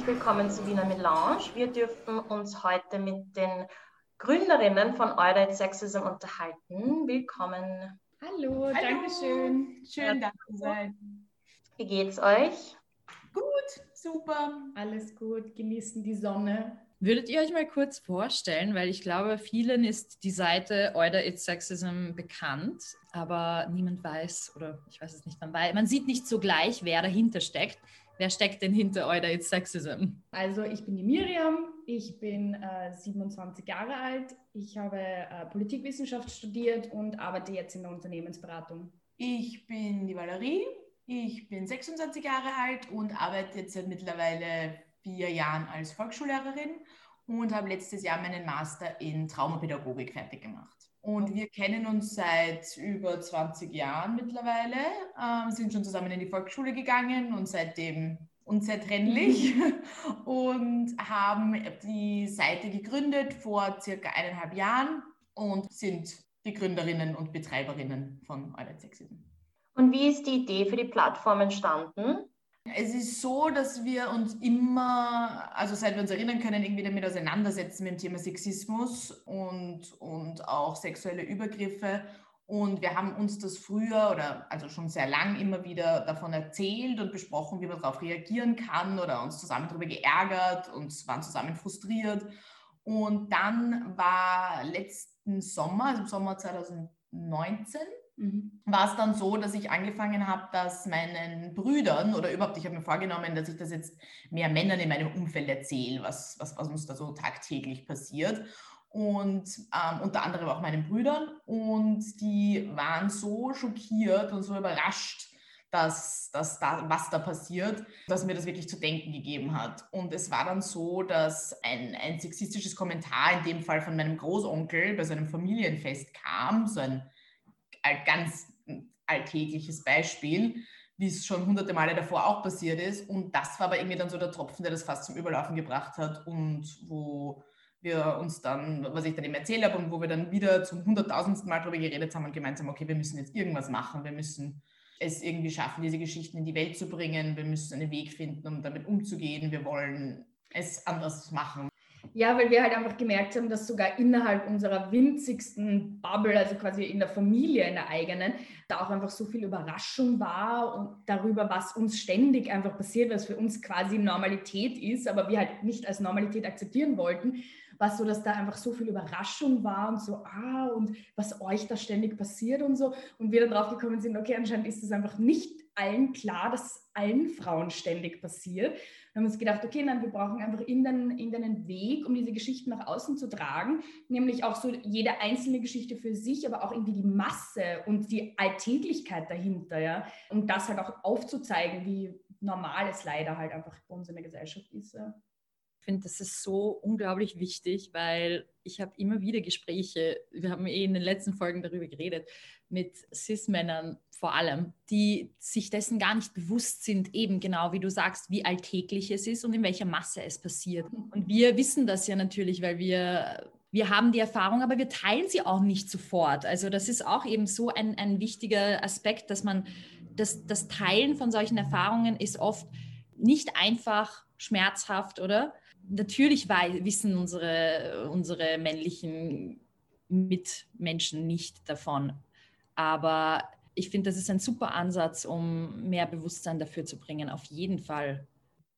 Herzlich willkommen zu Wiener Melange. Wir dürfen uns heute mit den Gründerinnen von Eure Sexism unterhalten. Willkommen. Hallo, Hallo. danke schön. Schön, da zu sein. Wie geht's euch? Gut, super. Alles gut, genießen die Sonne. Würdet ihr euch mal kurz vorstellen, weil ich glaube, vielen ist die Seite Euder It's Sexism bekannt, aber niemand weiß oder ich weiß es nicht, man, weiß, man sieht nicht so gleich, wer dahinter steckt. Wer steckt denn hinter Euder It's Sexism? Also ich bin die Miriam, ich bin äh, 27 Jahre alt, ich habe äh, Politikwissenschaft studiert und arbeite jetzt in der Unternehmensberatung. Ich bin die Valerie, ich bin 26 Jahre alt und arbeite jetzt seit mittlerweile vier Jahren als Volksschullehrerin und habe letztes Jahr meinen Master in Traumapädagogik fertig gemacht. Und wir kennen uns seit über 20 Jahren mittlerweile, äh, sind schon zusammen in die Volksschule gegangen und seitdem unzertrennlich und haben die Seite gegründet vor circa eineinhalb Jahren und sind die Gründerinnen und Betreiberinnen von Eulet Sexism. Und wie ist die Idee für die Plattform entstanden? Es ist so, dass wir uns immer, also seit wir uns erinnern können, irgendwie damit auseinandersetzen mit dem Thema Sexismus und, und auch sexuelle Übergriffe. Und wir haben uns das früher oder also schon sehr lang immer wieder davon erzählt und besprochen, wie man darauf reagieren kann oder uns zusammen darüber geärgert und waren zusammen frustriert. Und dann war letzten Sommer, also im Sommer 2019, Mhm. war es dann so, dass ich angefangen habe, dass meinen Brüdern oder überhaupt, ich habe mir vorgenommen, dass ich das jetzt mehr Männern in meinem Umfeld erzähle, was, was, was uns da so tagtäglich passiert. Und ähm, unter anderem auch meinen Brüdern. Und die waren so schockiert und so überrascht, dass, dass da, was da passiert, dass mir das wirklich zu denken gegeben hat. Und es war dann so, dass ein, ein sexistisches Kommentar, in dem Fall von meinem Großonkel, bei so einem Familienfest kam, so ein ganz alltägliches Beispiel, wie es schon hunderte Male davor auch passiert ist. Und das war aber irgendwie dann so der Tropfen, der das fast zum Überlaufen gebracht hat und wo wir uns dann, was ich dann eben erzählt habe und wo wir dann wieder zum hunderttausendsten Mal darüber geredet haben und gemeint haben, okay, wir müssen jetzt irgendwas machen, wir müssen es irgendwie schaffen, diese Geschichten in die Welt zu bringen, wir müssen einen Weg finden, um damit umzugehen, wir wollen es anders machen. Ja, weil wir halt einfach gemerkt haben, dass sogar innerhalb unserer winzigsten Bubble, also quasi in der Familie, in der eigenen, da auch einfach so viel Überraschung war und darüber, was uns ständig einfach passiert, was für uns quasi Normalität ist, aber wir halt nicht als Normalität akzeptieren wollten, war so, dass da einfach so viel Überraschung war und so, ah, und was euch da ständig passiert und so. Und wir dann drauf gekommen sind, okay, anscheinend ist es einfach nicht allen klar, dass allen Frauen ständig passiert. Wir haben uns gedacht, okay, nein, wir brauchen einfach in den Weg, um diese Geschichten nach außen zu tragen, nämlich auch so jede einzelne Geschichte für sich, aber auch irgendwie die Masse und die Alltäglichkeit dahinter, ja, um das halt auch aufzuzeigen, wie normal es leider halt einfach bei uns in der Gesellschaft ist. Ja. Ich finde, das ist so unglaublich wichtig, weil ich habe immer wieder Gespräche, wir haben eh in den letzten Folgen darüber geredet, mit CIS-Männern vor allem, die sich dessen gar nicht bewusst sind, eben genau wie du sagst, wie alltäglich es ist und in welcher Masse es passiert. Und wir wissen das ja natürlich, weil wir wir haben die Erfahrung, aber wir teilen sie auch nicht sofort. Also das ist auch eben so ein, ein wichtiger Aspekt, dass man das, das Teilen von solchen Erfahrungen ist oft nicht einfach schmerzhaft, oder? Natürlich wissen unsere, unsere männlichen Mitmenschen nicht davon. Aber ich finde, das ist ein super Ansatz, um mehr Bewusstsein dafür zu bringen, auf jeden Fall.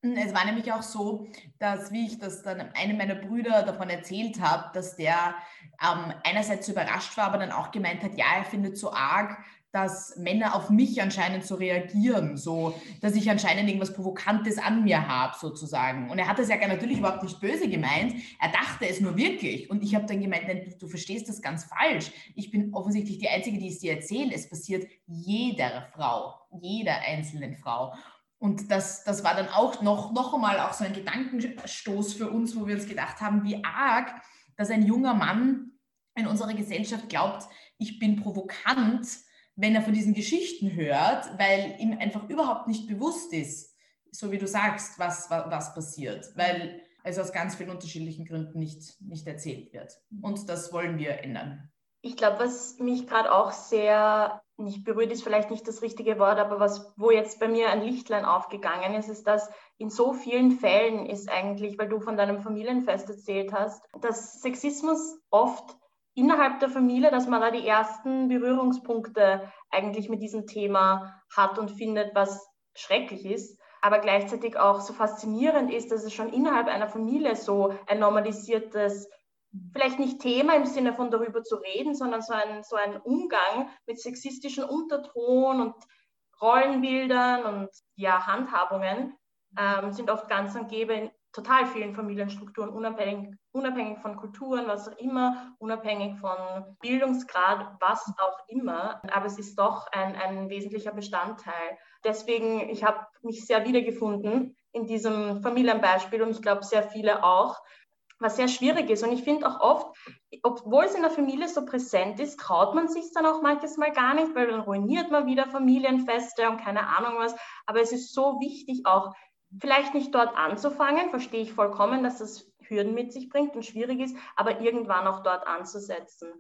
Es war nämlich auch so, dass, wie ich das dann einem meiner Brüder davon erzählt habe, dass der ähm, einerseits überrascht war, aber dann auch gemeint hat, ja, er findet so arg, dass Männer auf mich anscheinend so reagieren, so, dass ich anscheinend irgendwas Provokantes an mir habe, sozusagen. Und er hat das ja natürlich überhaupt nicht böse gemeint. Er dachte es nur wirklich. Und ich habe dann gemeint, nein, du, du, verstehst das ganz falsch. Ich bin offensichtlich die Einzige, die es dir erzählt. Es passiert jeder Frau, jeder einzelnen Frau. Und das, das war dann auch noch, noch einmal auch so ein Gedankenstoß für uns, wo wir uns gedacht haben, wie arg, dass ein junger Mann in unserer Gesellschaft glaubt, ich bin provokant, wenn er von diesen Geschichten hört, weil ihm einfach überhaupt nicht bewusst ist, so wie du sagst, was, was, was passiert, weil es aus ganz vielen unterschiedlichen Gründen nicht, nicht erzählt wird. Und das wollen wir ändern. Ich glaube, was mich gerade auch sehr nicht berührt ist vielleicht nicht das richtige Wort, aber was, wo jetzt bei mir ein Lichtlein aufgegangen ist, ist, dass in so vielen Fällen ist eigentlich, weil du von deinem Familienfest erzählt hast, dass Sexismus oft innerhalb der Familie, dass man da die ersten Berührungspunkte eigentlich mit diesem Thema hat und findet, was schrecklich ist, aber gleichzeitig auch so faszinierend ist, dass es schon innerhalb einer Familie so ein normalisiertes vielleicht nicht Thema im Sinne von darüber zu reden, sondern so ein, so ein Umgang mit sexistischen Unterton und Rollenbildern und ja, Handhabungen ähm, sind oft ganz und gäbe in total vielen Familienstrukturen, unabhängig, unabhängig von Kulturen, was auch immer, unabhängig von Bildungsgrad, was auch immer. Aber es ist doch ein, ein wesentlicher Bestandteil. Deswegen, ich habe mich sehr wiedergefunden in diesem Familienbeispiel und ich glaube sehr viele auch, was sehr schwierig ist. Und ich finde auch oft, obwohl es in der Familie so präsent ist, traut man sich dann auch manches Mal gar nicht, weil dann ruiniert man wieder Familienfeste und keine Ahnung was. Aber es ist so wichtig auch, vielleicht nicht dort anzufangen, verstehe ich vollkommen, dass das Hürden mit sich bringt und schwierig ist, aber irgendwann auch dort anzusetzen.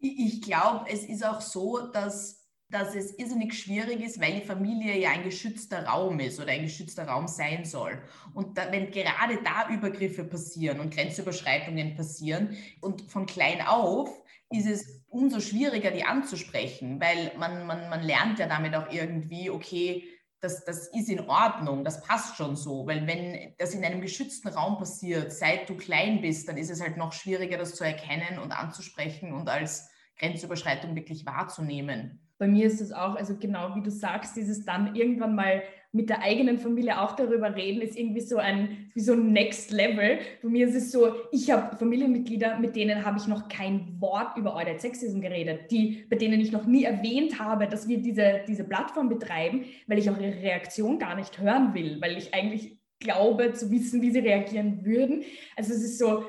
Ich glaube, es ist auch so, dass dass es irrsinnig schwierig ist, weil die Familie ja ein geschützter Raum ist oder ein geschützter Raum sein soll. Und da, wenn gerade da Übergriffe passieren und Grenzüberschreitungen passieren und von klein auf, ist es umso schwieriger, die anzusprechen, weil man, man, man lernt ja damit auch irgendwie, okay, das, das ist in Ordnung, das passt schon so, weil wenn das in einem geschützten Raum passiert, seit du klein bist, dann ist es halt noch schwieriger, das zu erkennen und anzusprechen und als Grenzüberschreitung wirklich wahrzunehmen. Bei mir ist es auch, also genau wie du sagst, dieses dann irgendwann mal mit der eigenen Familie auch darüber reden, ist irgendwie so ein, wie so ein Next Level. Bei mir ist es so, ich habe Familienmitglieder, mit denen habe ich noch kein Wort über Eudite Sexism geredet, die, bei denen ich noch nie erwähnt habe, dass wir diese, diese Plattform betreiben, weil ich auch ihre Reaktion gar nicht hören will, weil ich eigentlich glaube zu wissen, wie sie reagieren würden. Also es ist so,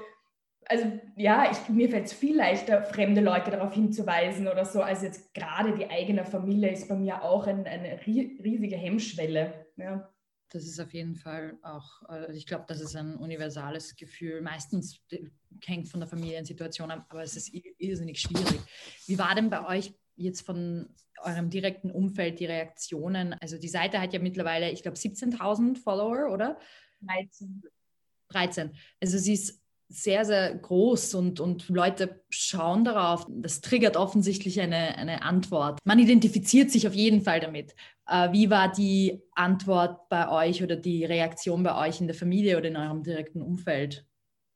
also ja, ich, mir fällt es viel leichter, fremde Leute darauf hinzuweisen oder so, als jetzt gerade die eigene Familie ist bei mir auch ein, eine riesige Hemmschwelle. Ja. Das ist auf jeden Fall auch, also ich glaube, das ist ein universales Gefühl. Meistens hängt von der Familiensituation ab, aber es ist irrsinnig schwierig. Wie war denn bei euch jetzt von eurem direkten Umfeld die Reaktionen? Also die Seite hat ja mittlerweile, ich glaube, 17.000 Follower, oder? 13. 13. Also sie ist sehr, sehr groß und, und Leute schauen darauf. Das triggert offensichtlich eine, eine Antwort. Man identifiziert sich auf jeden Fall damit. Äh, wie war die Antwort bei euch oder die Reaktion bei euch in der Familie oder in eurem direkten Umfeld,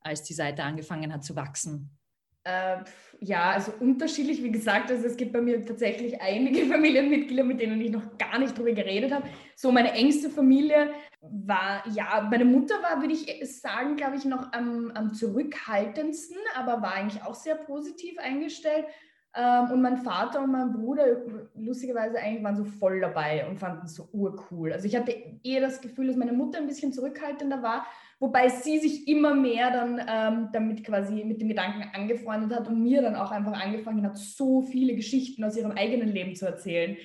als die Seite angefangen hat zu wachsen? Äh, ja, also unterschiedlich, wie gesagt, also es gibt bei mir tatsächlich einige Familienmitglieder, mit denen ich noch gar nicht drüber geredet habe. So meine engste Familie war, ja, meine Mutter war, würde ich sagen, glaube ich, noch am, am zurückhaltendsten, aber war eigentlich auch sehr positiv eingestellt. Ähm, und mein Vater und mein Bruder, lustigerweise eigentlich, waren so voll dabei und fanden es so urcool. Also ich hatte eher das Gefühl, dass meine Mutter ein bisschen zurückhaltender war wobei sie sich immer mehr dann ähm, damit quasi mit dem Gedanken angefreundet hat und mir dann auch einfach angefangen hat, so viele Geschichten aus ihrem eigenen Leben zu erzählen,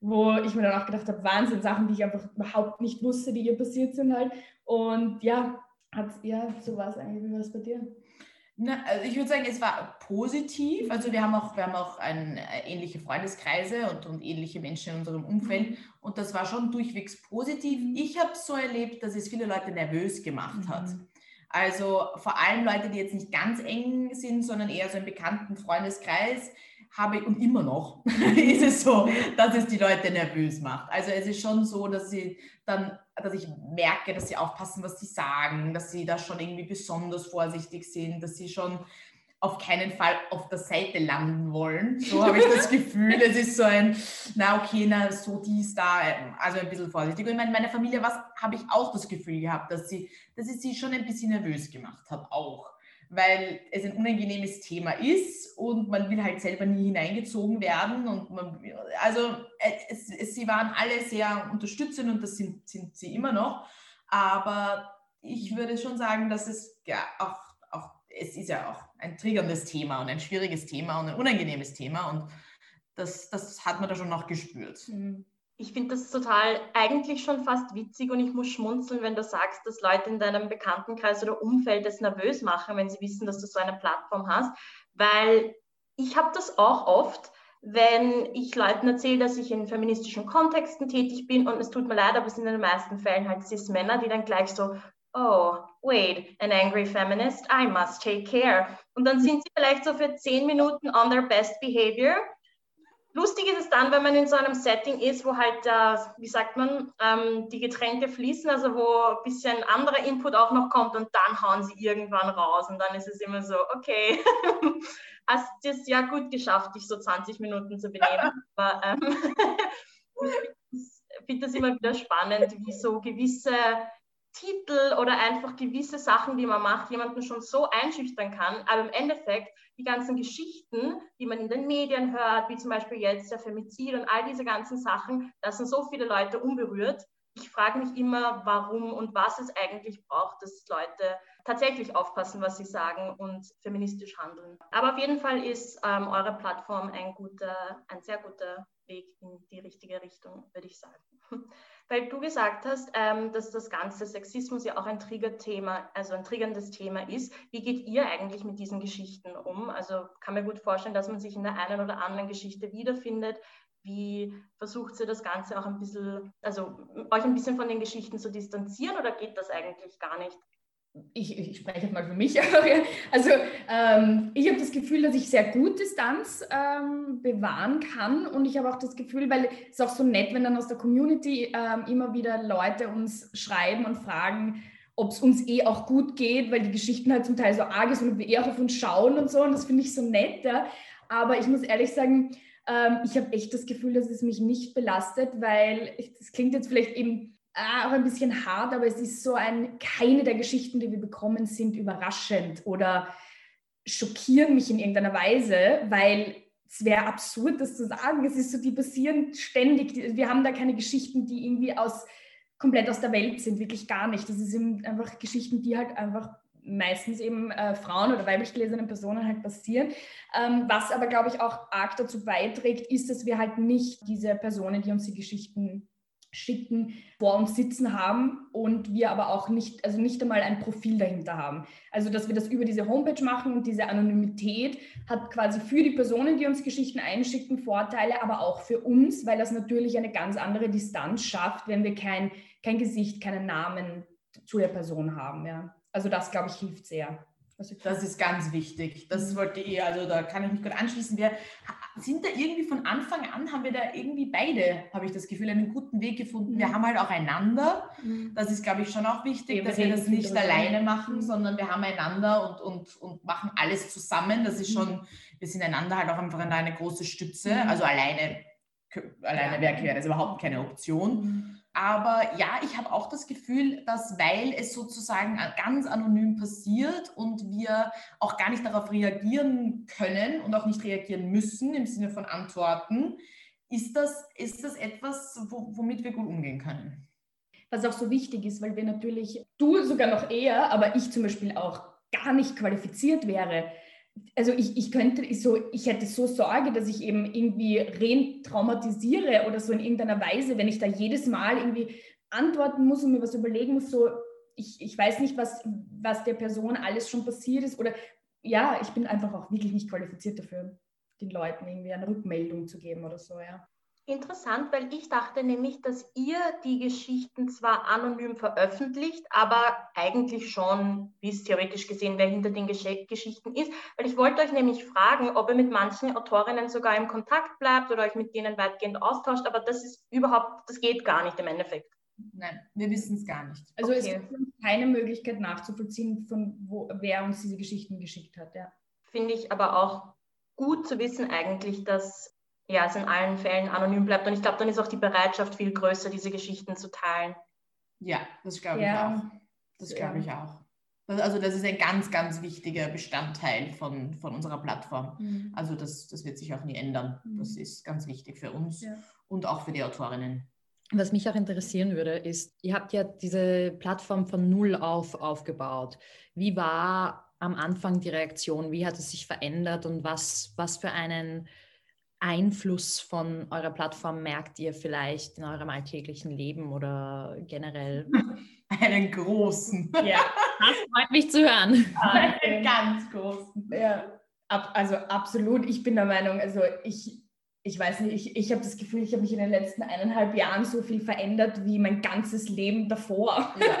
wo ich mir dann auch gedacht habe, Wahnsinn, Sachen, die ich einfach überhaupt nicht wusste, die ihr passiert sind halt. Und ja, hat, ja so war es eigentlich. Wie war es bei dir? Na, also ich würde sagen, es war positiv. Also wir haben auch, wir haben auch ein, äh, ähnliche Freundeskreise und, und ähnliche Menschen in unserem Umfeld. Mhm. Und das war schon durchwegs positiv. Ich habe es so erlebt, dass es viele Leute nervös gemacht hat. Mhm. Also vor allem Leute, die jetzt nicht ganz eng sind, sondern eher so einen bekannten Freundeskreis, habe und immer noch ist es so, dass es die Leute nervös macht. Also es ist schon so, dass sie dann, dass ich merke, dass sie aufpassen, was sie sagen, dass sie da schon irgendwie besonders vorsichtig sind, dass sie schon auf keinen Fall auf der Seite landen wollen. So habe ich das Gefühl. Es ist so ein, na okay, na so dies, da, also ein bisschen vorsichtig. Und in meiner Familie habe ich auch das Gefühl gehabt, dass sie, dass es sie schon ein bisschen nervös gemacht hat, auch weil es ein unangenehmes Thema ist und man will halt selber nie hineingezogen werden. Und man, also es, es, sie waren alle sehr unterstützend und das sind, sind sie immer noch. Aber ich würde schon sagen, dass es ja auch, auch, es ist ja auch ein triggerndes Thema und ein schwieriges Thema und ein unangenehmes Thema. Und das, das hat man da schon noch gespürt. Mhm ich finde das total eigentlich schon fast witzig und ich muss schmunzeln, wenn du sagst, dass Leute in deinem Bekanntenkreis oder Umfeld es nervös machen, wenn sie wissen, dass du so eine Plattform hast, weil ich habe das auch oft, wenn ich Leuten erzähle, dass ich in feministischen Kontexten tätig bin und es tut mir leid, aber es sind in den meisten Fällen halt Cis-Männer, die dann gleich so, oh, wait, an angry feminist, I must take care. Und dann sind sie vielleicht so für zehn Minuten on their best behavior. Lustig ist es dann, wenn man in so einem Setting ist, wo halt, äh, wie sagt man, ähm, die Getränke fließen, also wo ein bisschen anderer Input auch noch kommt und dann hauen sie irgendwann raus und dann ist es immer so, okay, hast es ja gut geschafft, dich so 20 Minuten zu benehmen. Aber ähm, ich finde das immer wieder spannend, wie so gewisse Titel oder einfach gewisse Sachen, die man macht, jemanden schon so einschüchtern kann. Aber im Endeffekt, die ganzen Geschichten, die man in den Medien hört, wie zum Beispiel jetzt der Femizid und all diese ganzen Sachen, da sind so viele Leute unberührt. Ich frage mich immer, warum und was es eigentlich braucht, dass Leute tatsächlich aufpassen, was sie sagen und feministisch handeln. Aber auf jeden Fall ist ähm, eure Plattform ein, guter, ein sehr guter Weg in die richtige Richtung, würde ich sagen. Weil du gesagt hast, ähm, dass das ganze Sexismus ja auch ein Triggerthema, also ein triggerndes Thema ist. Wie geht ihr eigentlich mit diesen Geschichten um? Also kann mir gut vorstellen, dass man sich in der einen oder anderen Geschichte wiederfindet. Wie versucht ihr das Ganze auch ein bisschen, also euch ein bisschen von den Geschichten zu distanzieren oder geht das eigentlich gar nicht? Ich, ich spreche jetzt mal für mich, also ähm, ich habe das Gefühl, dass ich sehr gut Distanz ähm, bewahren kann. Und ich habe auch das Gefühl, weil es ist auch so nett, wenn dann aus der Community ähm, immer wieder Leute uns schreiben und fragen, ob es uns eh auch gut geht, weil die Geschichten halt zum Teil so arg sind und wir eh auch auf uns schauen und so. Und das finde ich so nett, ja. aber ich muss ehrlich sagen, ähm, ich habe echt das Gefühl, dass es mich nicht belastet, weil das klingt jetzt vielleicht eben auch ein bisschen hart, aber es ist so ein, keine der Geschichten, die wir bekommen, sind überraschend oder schockieren mich in irgendeiner Weise, weil es wäre absurd, das zu sagen. Es ist so, die passieren ständig. Wir haben da keine Geschichten, die irgendwie aus komplett aus der Welt sind, wirklich gar nicht. Das sind einfach Geschichten, die halt einfach meistens eben äh, Frauen oder weiblich gelesenen Personen halt passieren. Ähm, was aber, glaube ich, auch arg dazu beiträgt, ist, dass wir halt nicht diese Personen, die uns die Geschichten schicken, vor uns sitzen haben und wir aber auch nicht, also nicht einmal ein Profil dahinter haben. Also dass wir das über diese Homepage machen und diese Anonymität hat quasi für die Personen, die uns Geschichten einschicken, Vorteile, aber auch für uns, weil das natürlich eine ganz andere Distanz schafft, wenn wir kein, kein Gesicht, keinen Namen zu der Person haben. Ja. Also das, glaube ich, hilft sehr. Das ist ganz wichtig. Das mhm. wollte ich, also da kann ich mich gut anschließen. Wir sind da irgendwie von Anfang an, haben wir da irgendwie beide, habe ich das Gefühl, einen guten Weg gefunden. Mhm. Wir haben halt auch einander. Mhm. Das ist, glaube ich, schon auch wichtig, dass wir das nicht alleine machen, mhm. sondern wir haben einander und, und, und machen alles zusammen. Das ist mhm. schon, wir sind einander halt auch einfach eine große Stütze. Mhm. Also alleine, alleine ja. wäre das überhaupt keine Option. Aber ja, ich habe auch das Gefühl, dass weil es sozusagen ganz anonym passiert und wir auch gar nicht darauf reagieren können und auch nicht reagieren müssen im Sinne von Antworten, ist das, ist das etwas, womit wir gut umgehen können. Was auch so wichtig ist, weil wir natürlich, du sogar noch eher, aber ich zum Beispiel auch gar nicht qualifiziert wäre, also ich, ich könnte so, ich hätte so Sorge, dass ich eben irgendwie retraumatisiere oder so in irgendeiner Weise, wenn ich da jedes Mal irgendwie antworten muss und mir was überlegen muss, so ich, ich weiß nicht, was, was der Person alles schon passiert ist oder ja, ich bin einfach auch wirklich nicht qualifiziert dafür, den Leuten irgendwie eine Rückmeldung zu geben oder so, ja. Interessant, weil ich dachte nämlich, dass ihr die Geschichten zwar anonym veröffentlicht, aber eigentlich schon wisst, theoretisch gesehen, wer hinter den Gesch Geschichten ist. Weil ich wollte euch nämlich fragen, ob ihr mit manchen Autorinnen sogar im Kontakt bleibt oder euch mit denen weitgehend austauscht, aber das ist überhaupt, das geht gar nicht im Endeffekt. Nein, wir wissen es gar nicht. Also okay. es gibt keine Möglichkeit nachzuvollziehen, von wo, wer uns diese Geschichten geschickt hat. Ja. Finde ich aber auch gut zu wissen eigentlich, dass ja, es in allen Fällen anonym bleibt. Und ich glaube, dann ist auch die Bereitschaft viel größer, diese Geschichten zu teilen. Ja, das glaube ich ja. auch. Das glaube ich auch. Also das ist ein ganz, ganz wichtiger Bestandteil von, von unserer Plattform. Mhm. Also das, das wird sich auch nie ändern. Mhm. Das ist ganz wichtig für uns ja. und auch für die Autorinnen. Was mich auch interessieren würde, ist, ihr habt ja diese Plattform von Null auf aufgebaut. Wie war am Anfang die Reaktion? Wie hat es sich verändert und was, was für einen Einfluss von eurer Plattform merkt ihr vielleicht in eurem alltäglichen Leben oder generell? Einen großen. Ja, das freut mich zu hören. Einen ganz großen. Ja, ab, also absolut. Ich bin der Meinung, also ich, ich weiß nicht, ich, ich habe das Gefühl, ich habe mich in den letzten eineinhalb Jahren so viel verändert wie mein ganzes Leben davor. Ja.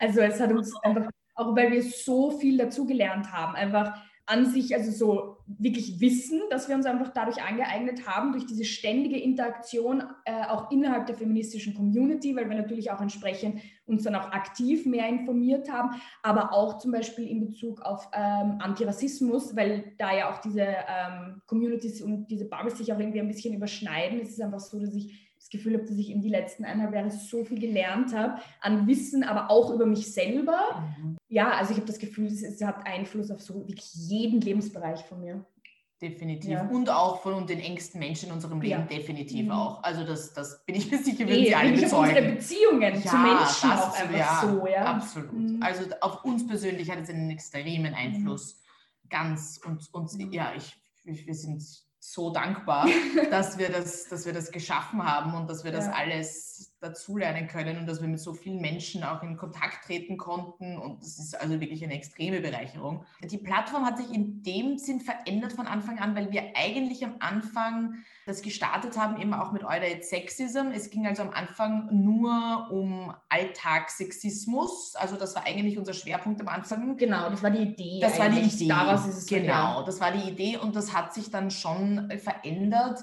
Also es hat uns einfach, auch weil wir so viel dazugelernt haben, einfach an sich, also so wirklich wissen, dass wir uns einfach dadurch angeeignet haben, durch diese ständige Interaktion äh, auch innerhalb der feministischen Community, weil wir natürlich auch entsprechend uns dann auch aktiv mehr informiert haben, aber auch zum Beispiel in Bezug auf ähm, Antirassismus, weil da ja auch diese ähm, Communities und diese Bubbles sich auch irgendwie ein bisschen überschneiden. Es ist einfach so, dass ich das Gefühl habe, dass ich in die letzten eineinhalb Jahre so viel gelernt habe an Wissen, aber auch über mich selber. Mhm. Ja, also ich habe das Gefühl, es, es, hat Einfluss auf so wirklich jeden Lebensbereich von mir. Definitiv. Ja. Und auch von den engsten Menschen in unserem Leben, ja. definitiv mhm. auch. Also das, das bin ich mir sicher, würden Sie alle bezeugen. unsere Beziehungen ja, zu Menschen auch einfach ja, so. Ja, absolut. Mhm. Also auf uns persönlich hat es einen extremen Einfluss. Mhm. Ganz. Und, und ja, ich, ich, wir sind so dankbar, dass wir das, dass wir das geschaffen haben und dass wir das alles dazulernen können und dass wir mit so vielen Menschen auch in Kontakt treten konnten. Und das ist also wirklich eine extreme Bereicherung. Die Plattform hat sich in dem Sinn verändert von Anfang an, weil wir eigentlich am Anfang das gestartet haben, eben auch mit Euler Sexism. Es ging also am Anfang nur um Alltagssexismus. Also das war eigentlich unser Schwerpunkt am Anfang. Genau, das war die Idee. Das war die Idee. Daraus ist es genau, das war die Idee und das hat sich dann schon verändert.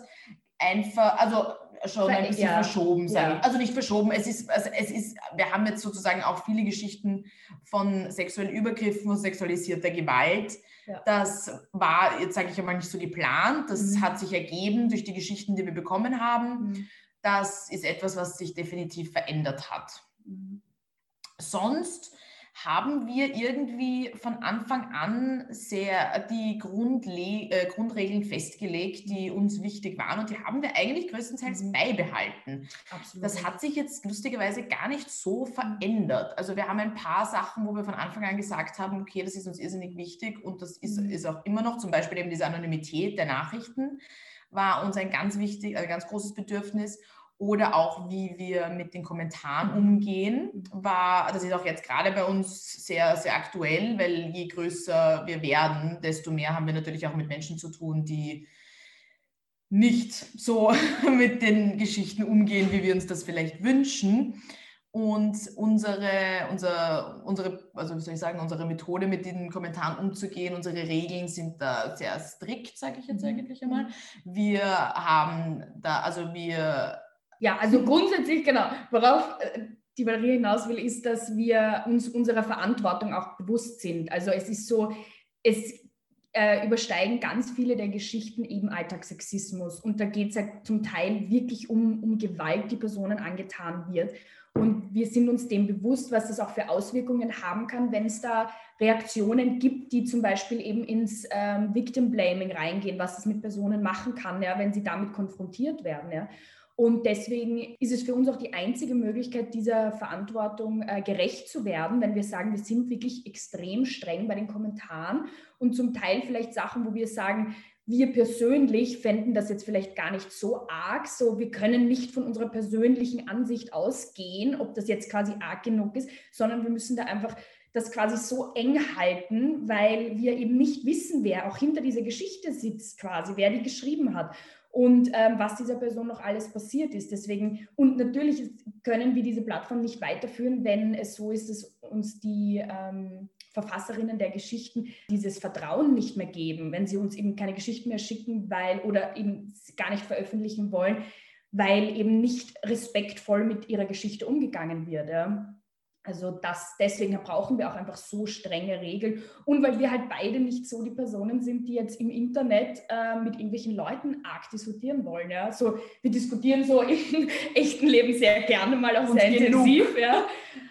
Einfach, also schon ein bisschen ja. verschoben sein. Ja. Also nicht verschoben, es ist, also es ist, wir haben jetzt sozusagen auch viele Geschichten von sexuellen Übergriffen und sexualisierter Gewalt. Ja. Das war, jetzt sage ich einmal, nicht so geplant. Das mhm. hat sich ergeben durch die Geschichten, die wir bekommen haben. Mhm. Das ist etwas, was sich definitiv verändert hat. Mhm. Sonst haben wir irgendwie von Anfang an sehr die Grundle äh, Grundregeln festgelegt, die uns wichtig waren und die haben wir eigentlich größtenteils mhm. beibehalten. Absolut. Das hat sich jetzt lustigerweise gar nicht so verändert. Also wir haben ein paar Sachen, wo wir von Anfang an gesagt haben, okay, das ist uns irrsinnig wichtig und das ist, mhm. ist auch immer noch zum Beispiel eben diese Anonymität der Nachrichten war uns ein ganz wichtig, ein ganz großes Bedürfnis oder auch wie wir mit den Kommentaren umgehen, war, das ist auch jetzt gerade bei uns sehr, sehr aktuell, weil je größer wir werden, desto mehr haben wir natürlich auch mit Menschen zu tun, die nicht so mit den Geschichten umgehen, wie wir uns das vielleicht wünschen. Und unsere, unser, unsere, also wie soll ich sagen, unsere Methode, mit den Kommentaren umzugehen, unsere Regeln sind da sehr strikt, sage ich jetzt mhm. eigentlich einmal. Wir haben da, also wir ja, also grundsätzlich, genau, worauf äh, die Valerie hinaus will, ist, dass wir uns unserer Verantwortung auch bewusst sind. Also es ist so, es äh, übersteigen ganz viele der Geschichten eben Alltagssexismus. Und da geht es halt zum Teil wirklich um, um Gewalt, die Personen angetan wird. Und wir sind uns dem bewusst, was das auch für Auswirkungen haben kann, wenn es da Reaktionen gibt, die zum Beispiel eben ins ähm, Victim Blaming reingehen, was es mit Personen machen kann, ja, wenn sie damit konfrontiert werden. Ja. Und deswegen ist es für uns auch die einzige Möglichkeit, dieser Verantwortung äh, gerecht zu werden, wenn wir sagen, wir sind wirklich extrem streng bei den Kommentaren und zum Teil vielleicht Sachen, wo wir sagen, wir persönlich fänden das jetzt vielleicht gar nicht so arg, so wir können nicht von unserer persönlichen Ansicht ausgehen, ob das jetzt quasi arg genug ist, sondern wir müssen da einfach das quasi so eng halten, weil wir eben nicht wissen, wer auch hinter dieser Geschichte sitzt quasi, wer die geschrieben hat und ähm, was dieser Person noch alles passiert ist. Deswegen, und natürlich können wir diese Plattform nicht weiterführen, wenn es so ist, dass uns die ähm, Verfasserinnen der Geschichten dieses Vertrauen nicht mehr geben, wenn sie uns eben keine Geschichten mehr schicken, weil oder eben gar nicht veröffentlichen wollen, weil eben nicht respektvoll mit ihrer Geschichte umgegangen wird. Ja. Also das, deswegen brauchen wir auch einfach so strenge Regeln. Und weil wir halt beide nicht so die Personen sind, die jetzt im Internet äh, mit irgendwelchen Leuten arg diskutieren wollen. Ja? So, wir diskutieren so im echten Leben sehr gerne mal auch sehr intensiv. Ja?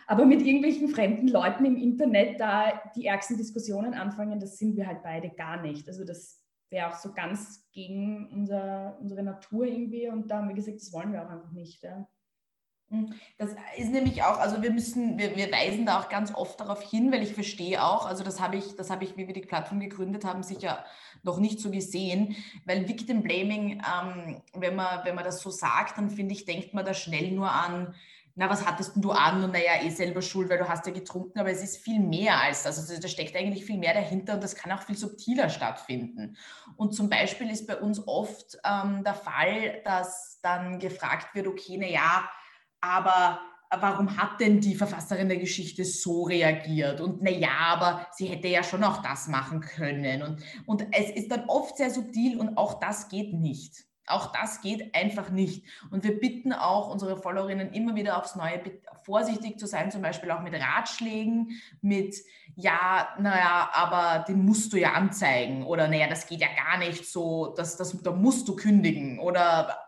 Aber mit irgendwelchen fremden Leuten im Internet da die ärgsten Diskussionen anfangen, das sind wir halt beide gar nicht. Also das wäre auch so ganz gegen unser, unsere Natur irgendwie. Und da haben wir gesagt, das wollen wir auch einfach nicht. Ja? Hm, das ist nämlich auch, also wir müssen, wir, wir weisen da auch ganz oft darauf hin, weil ich verstehe auch, also das habe ich, das habe ich, wie wir die Plattform gegründet haben, sicher noch nicht so gesehen, weil Victim Blaming, ähm, wenn man, wenn man das so sagt, dann finde ich, denkt man da schnell nur an na, was hattest denn du an? Und naja, eh selber schuld, weil du hast ja getrunken, aber es ist viel mehr als das. Also da steckt eigentlich viel mehr dahinter und das kann auch viel subtiler stattfinden. Und zum Beispiel ist bei uns oft ähm, der Fall, dass dann gefragt wird, okay, naja, aber warum hat denn die Verfasserin der Geschichte so reagiert? Und naja, aber sie hätte ja schon auch das machen können. Und, und es ist dann oft sehr subtil und auch das geht nicht. Auch das geht einfach nicht. Und wir bitten auch unsere Followerinnen immer wieder aufs Neue vorsichtig zu sein, zum Beispiel auch mit Ratschlägen, mit, ja, naja, aber den musst du ja anzeigen oder naja, das geht ja gar nicht so, das, das, da musst du kündigen oder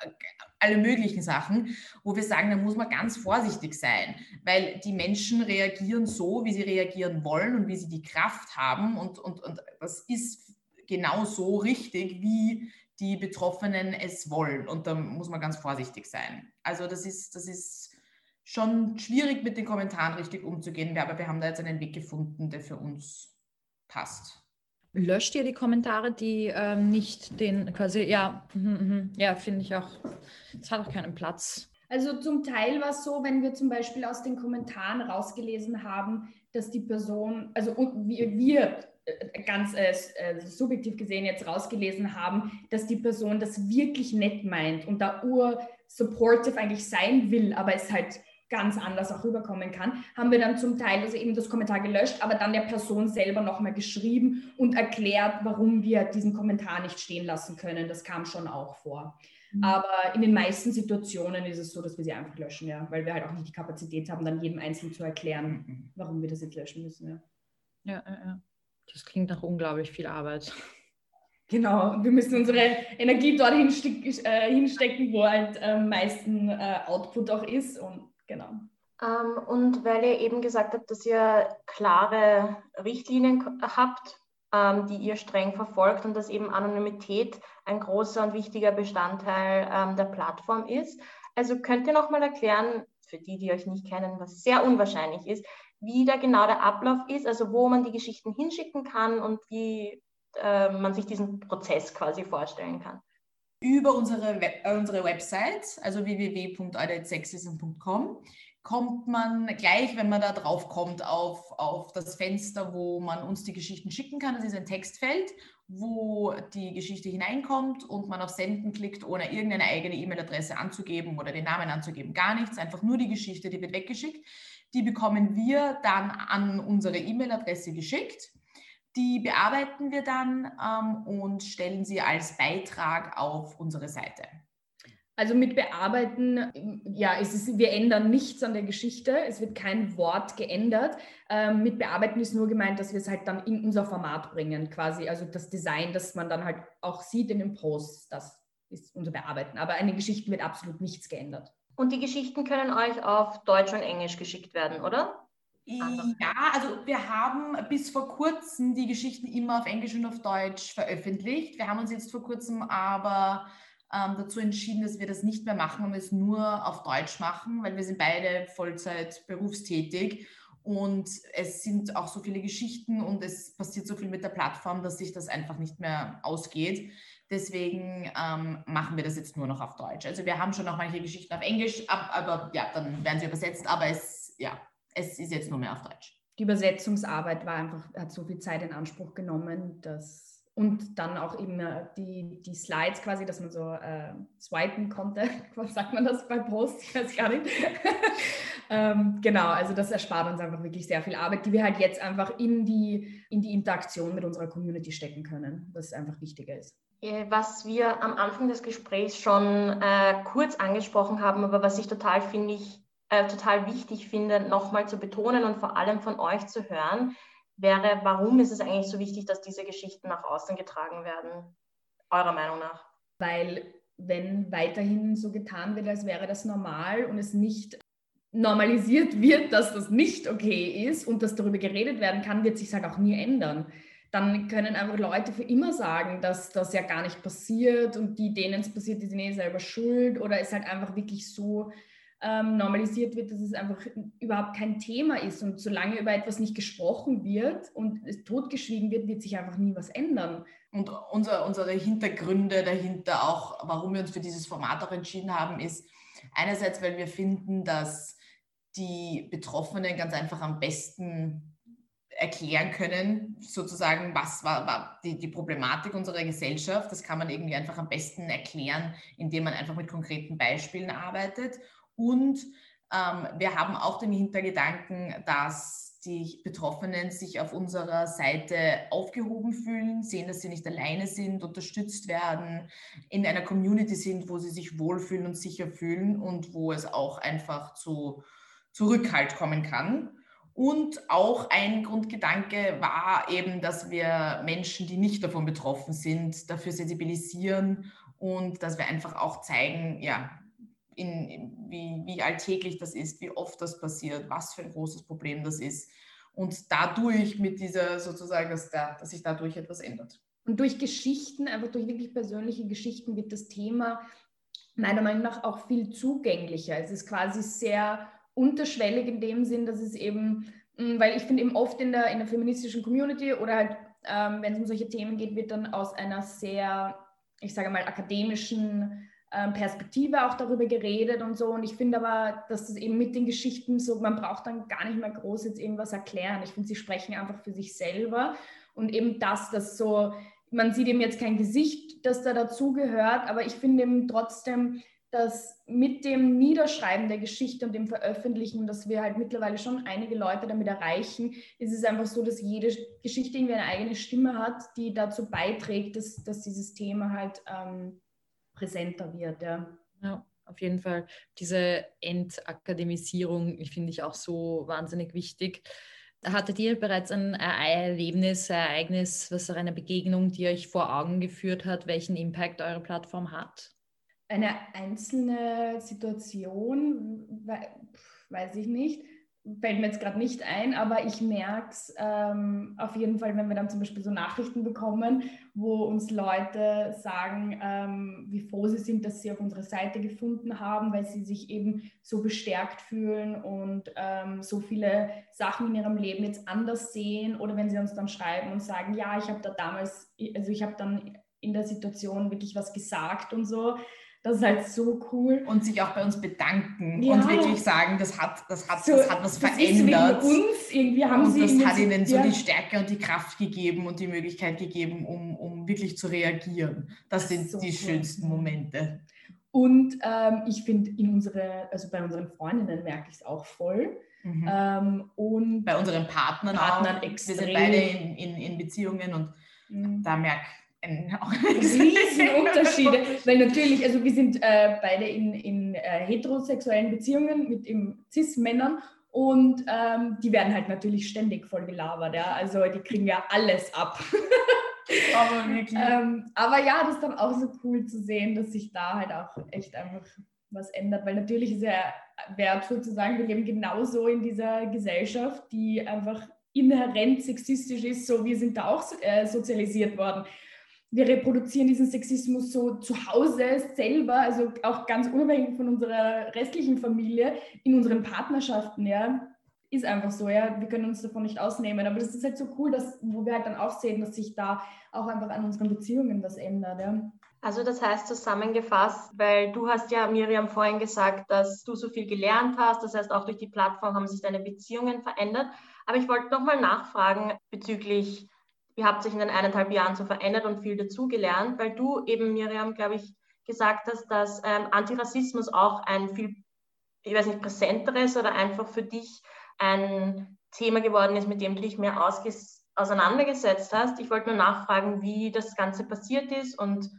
alle möglichen Sachen, wo wir sagen, da muss man ganz vorsichtig sein, weil die Menschen reagieren so, wie sie reagieren wollen und wie sie die Kraft haben und, und, und das ist genau so richtig, wie die Betroffenen es wollen. Und da muss man ganz vorsichtig sein. Also das ist, das ist schon schwierig, mit den Kommentaren richtig umzugehen, aber wir haben da jetzt einen Weg gefunden, der für uns passt. Löscht ihr die Kommentare, die ähm, nicht den quasi, ja, mhm, ja, finde ich auch, es hat auch keinen Platz. Also zum Teil war es so, wenn wir zum Beispiel aus den Kommentaren rausgelesen haben, dass die Person, also wir, wir ganz äh, äh, subjektiv gesehen jetzt rausgelesen haben, dass die Person das wirklich nett meint und da ur-supportive eigentlich sein will, aber es halt ganz anders auch rüberkommen kann, haben wir dann zum Teil also eben das Kommentar gelöscht, aber dann der Person selber nochmal geschrieben und erklärt, warum wir diesen Kommentar nicht stehen lassen können. Das kam schon auch vor. Mhm. Aber in den meisten Situationen ist es so, dass wir sie einfach löschen, ja, weil wir halt auch nicht die Kapazität haben, dann jedem Einzelnen zu erklären, mhm. warum wir das jetzt löschen müssen. Ja, ja, ja. ja. Das klingt nach unglaublich viel Arbeit. Genau, wir müssen unsere Energie dort hinsteck, äh, hinstecken, wo halt am ähm, meisten äh, Output auch ist. Und genau. Ähm, und weil ihr eben gesagt habt, dass ihr klare Richtlinien habt, ähm, die ihr streng verfolgt und dass eben Anonymität ein großer und wichtiger Bestandteil ähm, der Plattform ist. Also könnt ihr nochmal erklären, für die, die euch nicht kennen, was sehr unwahrscheinlich ist, wie da genau der Ablauf ist, also wo man die Geschichten hinschicken kann und wie äh, man sich diesen Prozess quasi vorstellen kann. Über unsere, Web äh, unsere Website, also www.auditsexism.com, kommt man gleich, wenn man da drauf kommt, auf, auf das Fenster, wo man uns die Geschichten schicken kann. Das ist ein Textfeld, wo die Geschichte hineinkommt und man auf Senden klickt, ohne irgendeine eigene E-Mail-Adresse anzugeben oder den Namen anzugeben. Gar nichts, einfach nur die Geschichte, die wird weggeschickt. Die bekommen wir dann an unsere E-Mail-Adresse geschickt. Die bearbeiten wir dann ähm, und stellen sie als Beitrag auf unsere Seite. Also mit Bearbeiten, ja, es ist, wir ändern nichts an der Geschichte, es wird kein Wort geändert. Ähm, mit Bearbeiten ist nur gemeint, dass wir es halt dann in unser Format bringen, quasi. Also das Design, das man dann halt auch sieht in den Posts, das ist unser Bearbeiten. Aber an den Geschichten wird absolut nichts geändert. Und die Geschichten können euch auf Deutsch und Englisch geschickt werden, oder? Ja, also wir haben bis vor kurzem die Geschichten immer auf Englisch und auf Deutsch veröffentlicht. Wir haben uns jetzt vor kurzem aber ähm, dazu entschieden, dass wir das nicht mehr machen und es nur auf Deutsch machen, weil wir sind beide Vollzeit berufstätig und es sind auch so viele Geschichten und es passiert so viel mit der Plattform, dass sich das einfach nicht mehr ausgeht. Deswegen ähm, machen wir das jetzt nur noch auf Deutsch. Also wir haben schon noch manche Geschichten auf Englisch, aber ja, dann werden sie übersetzt, aber es, ja, es ist jetzt nur mehr auf Deutsch. Die Übersetzungsarbeit war einfach, hat so viel Zeit in Anspruch genommen, dass und dann auch eben die, die Slides quasi, dass man so äh, swipen konnte. Was sagt man das bei Post? Ich weiß gar nicht. ähm, genau, also das erspart uns einfach wirklich sehr viel Arbeit, die wir halt jetzt einfach in die, in die Interaktion mit unserer Community stecken können, was einfach wichtiger ist. Äh, was wir am Anfang des Gesprächs schon äh, kurz angesprochen haben, aber was ich total finde ich äh, total wichtig finde, nochmal zu betonen und vor allem von euch zu hören, wäre, warum ist es eigentlich so wichtig, dass diese Geschichten nach außen getragen werden, eurer Meinung nach? Weil wenn weiterhin so getan wird, als wäre das normal und es nicht normalisiert wird, dass das nicht okay ist und dass darüber geredet werden kann, wird sich halt auch nie ändern. Dann können einfach Leute für immer sagen, dass das ja gar nicht passiert und die, denen es passiert, die sind eh selber schuld oder es halt einfach wirklich so ähm, normalisiert wird, dass es einfach überhaupt kein Thema ist. Und solange über etwas nicht gesprochen wird und es totgeschwiegen wird, wird sich einfach nie was ändern. Und unser, unsere Hintergründe dahinter auch, warum wir uns für dieses Format auch entschieden haben, ist einerseits, weil wir finden, dass die Betroffenen ganz einfach am besten erklären können, sozusagen, was war, war die, die, Problematik unserer Gesellschaft. Das kann man irgendwie einfach am besten erklären, indem man einfach mit konkreten Beispielen arbeitet. Und ähm, wir haben auch den Hintergedanken, dass die Betroffenen sich auf unserer Seite aufgehoben fühlen, sehen, dass sie nicht alleine sind, unterstützt werden, in einer Community sind, wo sie sich wohlfühlen und sicher fühlen und wo es auch einfach zu, zu Rückhalt kommen kann. Und auch ein Grundgedanke war eben, dass wir Menschen, die nicht davon betroffen sind, dafür sensibilisieren und dass wir einfach auch zeigen, ja, in, wie, wie alltäglich das ist, wie oft das passiert, was für ein großes Problem das ist. Und dadurch mit dieser sozusagen, dass, da, dass sich dadurch etwas ändert. Und durch Geschichten, einfach durch wirklich persönliche Geschichten wird das Thema meiner Meinung nach auch viel zugänglicher. Es ist quasi sehr unterschwellig in dem Sinn, dass es eben, mm, weil ich finde eben oft in der, in der feministischen Community oder halt, ähm, wenn es um solche Themen geht, wird dann aus einer sehr, ich sage mal, akademischen Perspektive auch darüber geredet und so. Und ich finde aber, dass das eben mit den Geschichten so, man braucht dann gar nicht mehr groß jetzt irgendwas erklären. Ich finde, sie sprechen einfach für sich selber. Und eben das, dass so, man sieht eben jetzt kein Gesicht, das da dazugehört, aber ich finde eben trotzdem, dass mit dem Niederschreiben der Geschichte und dem Veröffentlichen, dass wir halt mittlerweile schon einige Leute damit erreichen, ist es einfach so, dass jede Geschichte irgendwie eine eigene Stimme hat, die dazu beiträgt, dass, dass dieses Thema halt ähm, präsenter wird. Ja. ja, auf jeden Fall. Diese Entakademisierung finde ich auch so wahnsinnig wichtig. Hattet ihr bereits ein Erlebnis, Ereignis, was auch eine Begegnung, die euch vor Augen geführt hat, welchen Impact eure Plattform hat? Eine einzelne Situation, weiß ich nicht fällt mir jetzt gerade nicht ein, aber ich merke es ähm, auf jeden Fall, wenn wir dann zum Beispiel so Nachrichten bekommen, wo uns Leute sagen, ähm, wie froh sie sind, dass sie auf unsere Seite gefunden haben, weil sie sich eben so bestärkt fühlen und ähm, so viele Sachen in ihrem Leben jetzt anders sehen oder wenn sie uns dann schreiben und sagen, ja, ich habe da damals, also ich habe dann in der Situation wirklich was gesagt und so das ist halt so cool. Und sich auch bei uns bedanken ja. und wirklich sagen, das hat, das hat, so, das hat was das verändert. Ist uns irgendwie haben und sie das hat ihnen so ja. die Stärke und die Kraft gegeben und die Möglichkeit gegeben, um, um wirklich zu reagieren. Das, das sind so die cool. schönsten Momente. Und ähm, ich finde, in unsere, also bei unseren Freundinnen merke ich es auch voll. Mhm. Ähm, und bei unseren Partnern, Partnern auch. Extrem. Wir sind beide in, in, in Beziehungen und mhm. da merke ich, Riesenunterschiede. Weil natürlich, also wir sind äh, beide in, in äh, heterosexuellen Beziehungen mit Cis-Männern und ähm, die werden halt natürlich ständig voll gelabert. Ja? Also die kriegen ja alles ab. aber wirklich. ähm, aber ja, das ist dann auch so cool zu sehen, dass sich da halt auch echt einfach was ändert, weil natürlich ist ja wertvoll zu sagen, wir leben genauso in dieser Gesellschaft, die einfach inhärent sexistisch ist, so wir sind da auch äh, sozialisiert worden wir reproduzieren diesen Sexismus so zu Hause selber, also auch ganz unabhängig von unserer restlichen Familie, in unseren Partnerschaften, ja. Ist einfach so, ja. Wir können uns davon nicht ausnehmen. Aber das ist halt so cool, dass, wo wir halt dann auch sehen, dass sich da auch einfach an unseren Beziehungen was ändert, ja. Also das heißt zusammengefasst, weil du hast ja, Miriam, vorhin gesagt, dass du so viel gelernt hast. Das heißt, auch durch die Plattform haben sich deine Beziehungen verändert. Aber ich wollte nochmal nachfragen bezüglich ihr habt sich in den eineinhalb Jahren so verändert und viel dazugelernt, weil du eben, Miriam, glaube ich, gesagt hast, dass ähm, Antirassismus auch ein viel, ich weiß nicht, präsenteres oder einfach für dich ein Thema geworden ist, mit dem du dich mehr auseinandergesetzt hast. Ich wollte nur nachfragen, wie das Ganze passiert ist und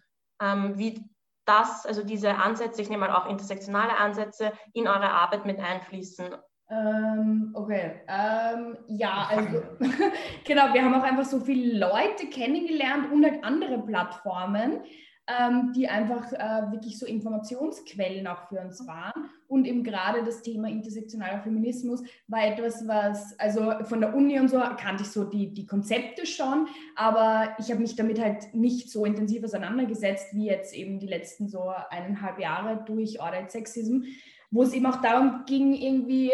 ähm, wie das, also diese Ansätze, ich nehme mal auch intersektionale Ansätze, in eure Arbeit mit einfließen ähm, okay. Ähm, ja, also genau, wir haben auch einfach so viele Leute kennengelernt und halt andere Plattformen, ähm, die einfach äh, wirklich so Informationsquellen auch für uns waren. Und eben gerade das Thema intersektionaler Feminismus war etwas, was, also von der Uni und so kannte ich so die, die Konzepte schon, aber ich habe mich damit halt nicht so intensiv auseinandergesetzt, wie jetzt eben die letzten so eineinhalb Jahre durch Audit Sexism wo es eben auch darum ging, irgendwie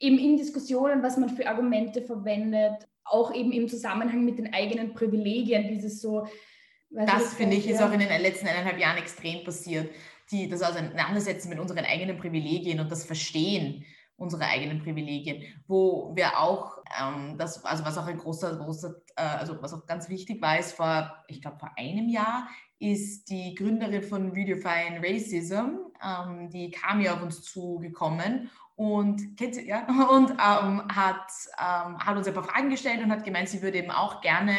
eben in Diskussionen, was man für Argumente verwendet, auch eben im Zusammenhang mit den eigenen Privilegien, dieses so. Das finde ich ist auch in den letzten eineinhalb Jahren extrem passiert. Die, das Auseinandersetzen mit unseren eigenen Privilegien und das Verstehen unsere eigenen Privilegien, wo wir auch, ähm, das, also was auch ein großer, großer äh, also was auch ganz wichtig war, ist vor, ich glaube vor einem Jahr ist die Gründerin von Redefine Racism, ähm, die kam ja auf uns zugekommen und, kennt sie, ja, und ähm, hat, ähm, hat uns ein paar Fragen gestellt und hat gemeint, sie würde eben auch gerne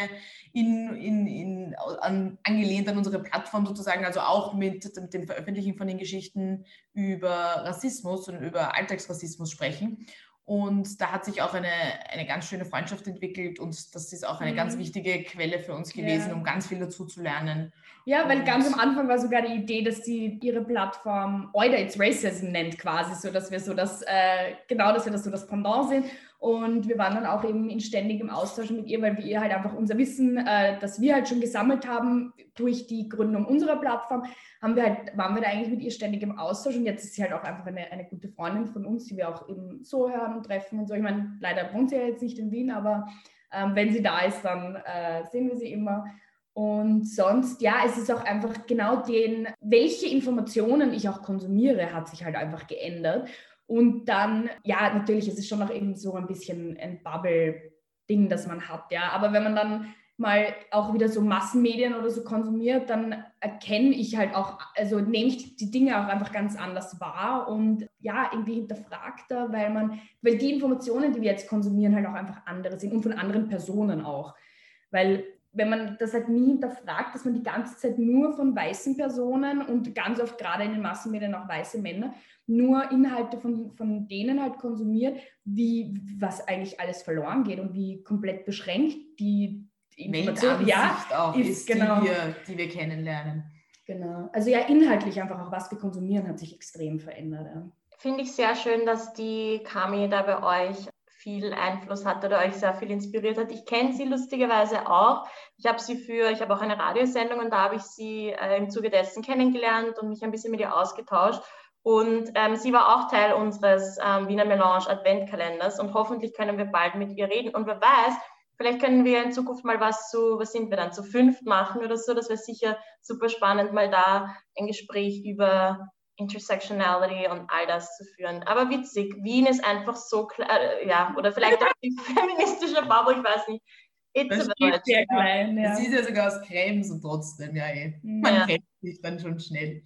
in, in, in, an, angelehnt an unsere Plattform sozusagen, also auch mit, mit dem Veröffentlichen von den Geschichten über Rassismus und über Alltagsrassismus sprechen. Und da hat sich auch eine, eine ganz schöne Freundschaft entwickelt und das ist auch eine mhm. ganz wichtige Quelle für uns gewesen, ja. um ganz viel dazu zu lernen. Ja, weil und ganz am Anfang war sogar die Idee, dass sie ihre Plattform Oida It's Racism nennt quasi, so dass wir so das, äh, genau, dass wir das so das Pendant sind. Und wir waren dann auch eben in ständigem Austausch mit ihr, weil wir ihr halt einfach unser Wissen, äh, das wir halt schon gesammelt haben durch die Gründung unserer Plattform, haben wir halt, waren wir da eigentlich mit ihr ständig im Austausch. Und jetzt ist sie halt auch einfach eine, eine gute Freundin von uns, die wir auch eben so hören und treffen und so. Ich meine, leider wohnt sie ja jetzt nicht in Wien, aber ähm, wenn sie da ist, dann äh, sehen wir sie immer. Und sonst, ja, es ist auch einfach genau den, welche Informationen ich auch konsumiere, hat sich halt einfach geändert. Und dann, ja, natürlich, es ist schon noch eben so ein bisschen ein Bubble-Ding, das man hat, ja. Aber wenn man dann mal auch wieder so Massenmedien oder so konsumiert, dann erkenne ich halt auch, also nehme ich die Dinge auch einfach ganz anders wahr und ja, irgendwie hinterfragter, weil man, weil die Informationen, die wir jetzt konsumieren, halt auch einfach andere sind und von anderen Personen auch. Weil wenn man das halt nie hinterfragt, dass man die ganze Zeit nur von weißen Personen und ganz oft gerade in den Massenmedien auch weiße Männer nur Inhalte von, von denen halt konsumiert, wie was eigentlich alles verloren geht und wie komplett beschränkt die, Information ja, auch ist, ist genau. die, wir, die wir kennenlernen. Genau. Also ja, inhaltlich einfach auch, was wir konsumieren, hat sich extrem verändert. Ja. Finde ich sehr schön, dass die Kami da bei euch viel Einfluss hat oder euch sehr viel inspiriert hat. Ich kenne sie lustigerweise auch. Ich habe sie für, ich habe auch eine Radiosendung und da habe ich sie äh, im Zuge dessen kennengelernt und mich ein bisschen mit ihr ausgetauscht. Und ähm, sie war auch Teil unseres ähm, Wiener Melange Adventkalenders und hoffentlich können wir bald mit ihr reden. Und wer weiß, vielleicht können wir in Zukunft mal was zu, was sind wir dann, zu fünft machen oder so. Das wäre sicher super spannend, mal da ein Gespräch über Intersectionality und all das zu führen. Aber witzig, Wien ist einfach so klar, äh, ja, oder vielleicht auch die feministische Bubble, ich weiß nicht. It's das ist sehr klein, ja. Es ist ja sogar aus Cremes und trotzdem, ja, eh. man ja. kennt sich dann schon schnell.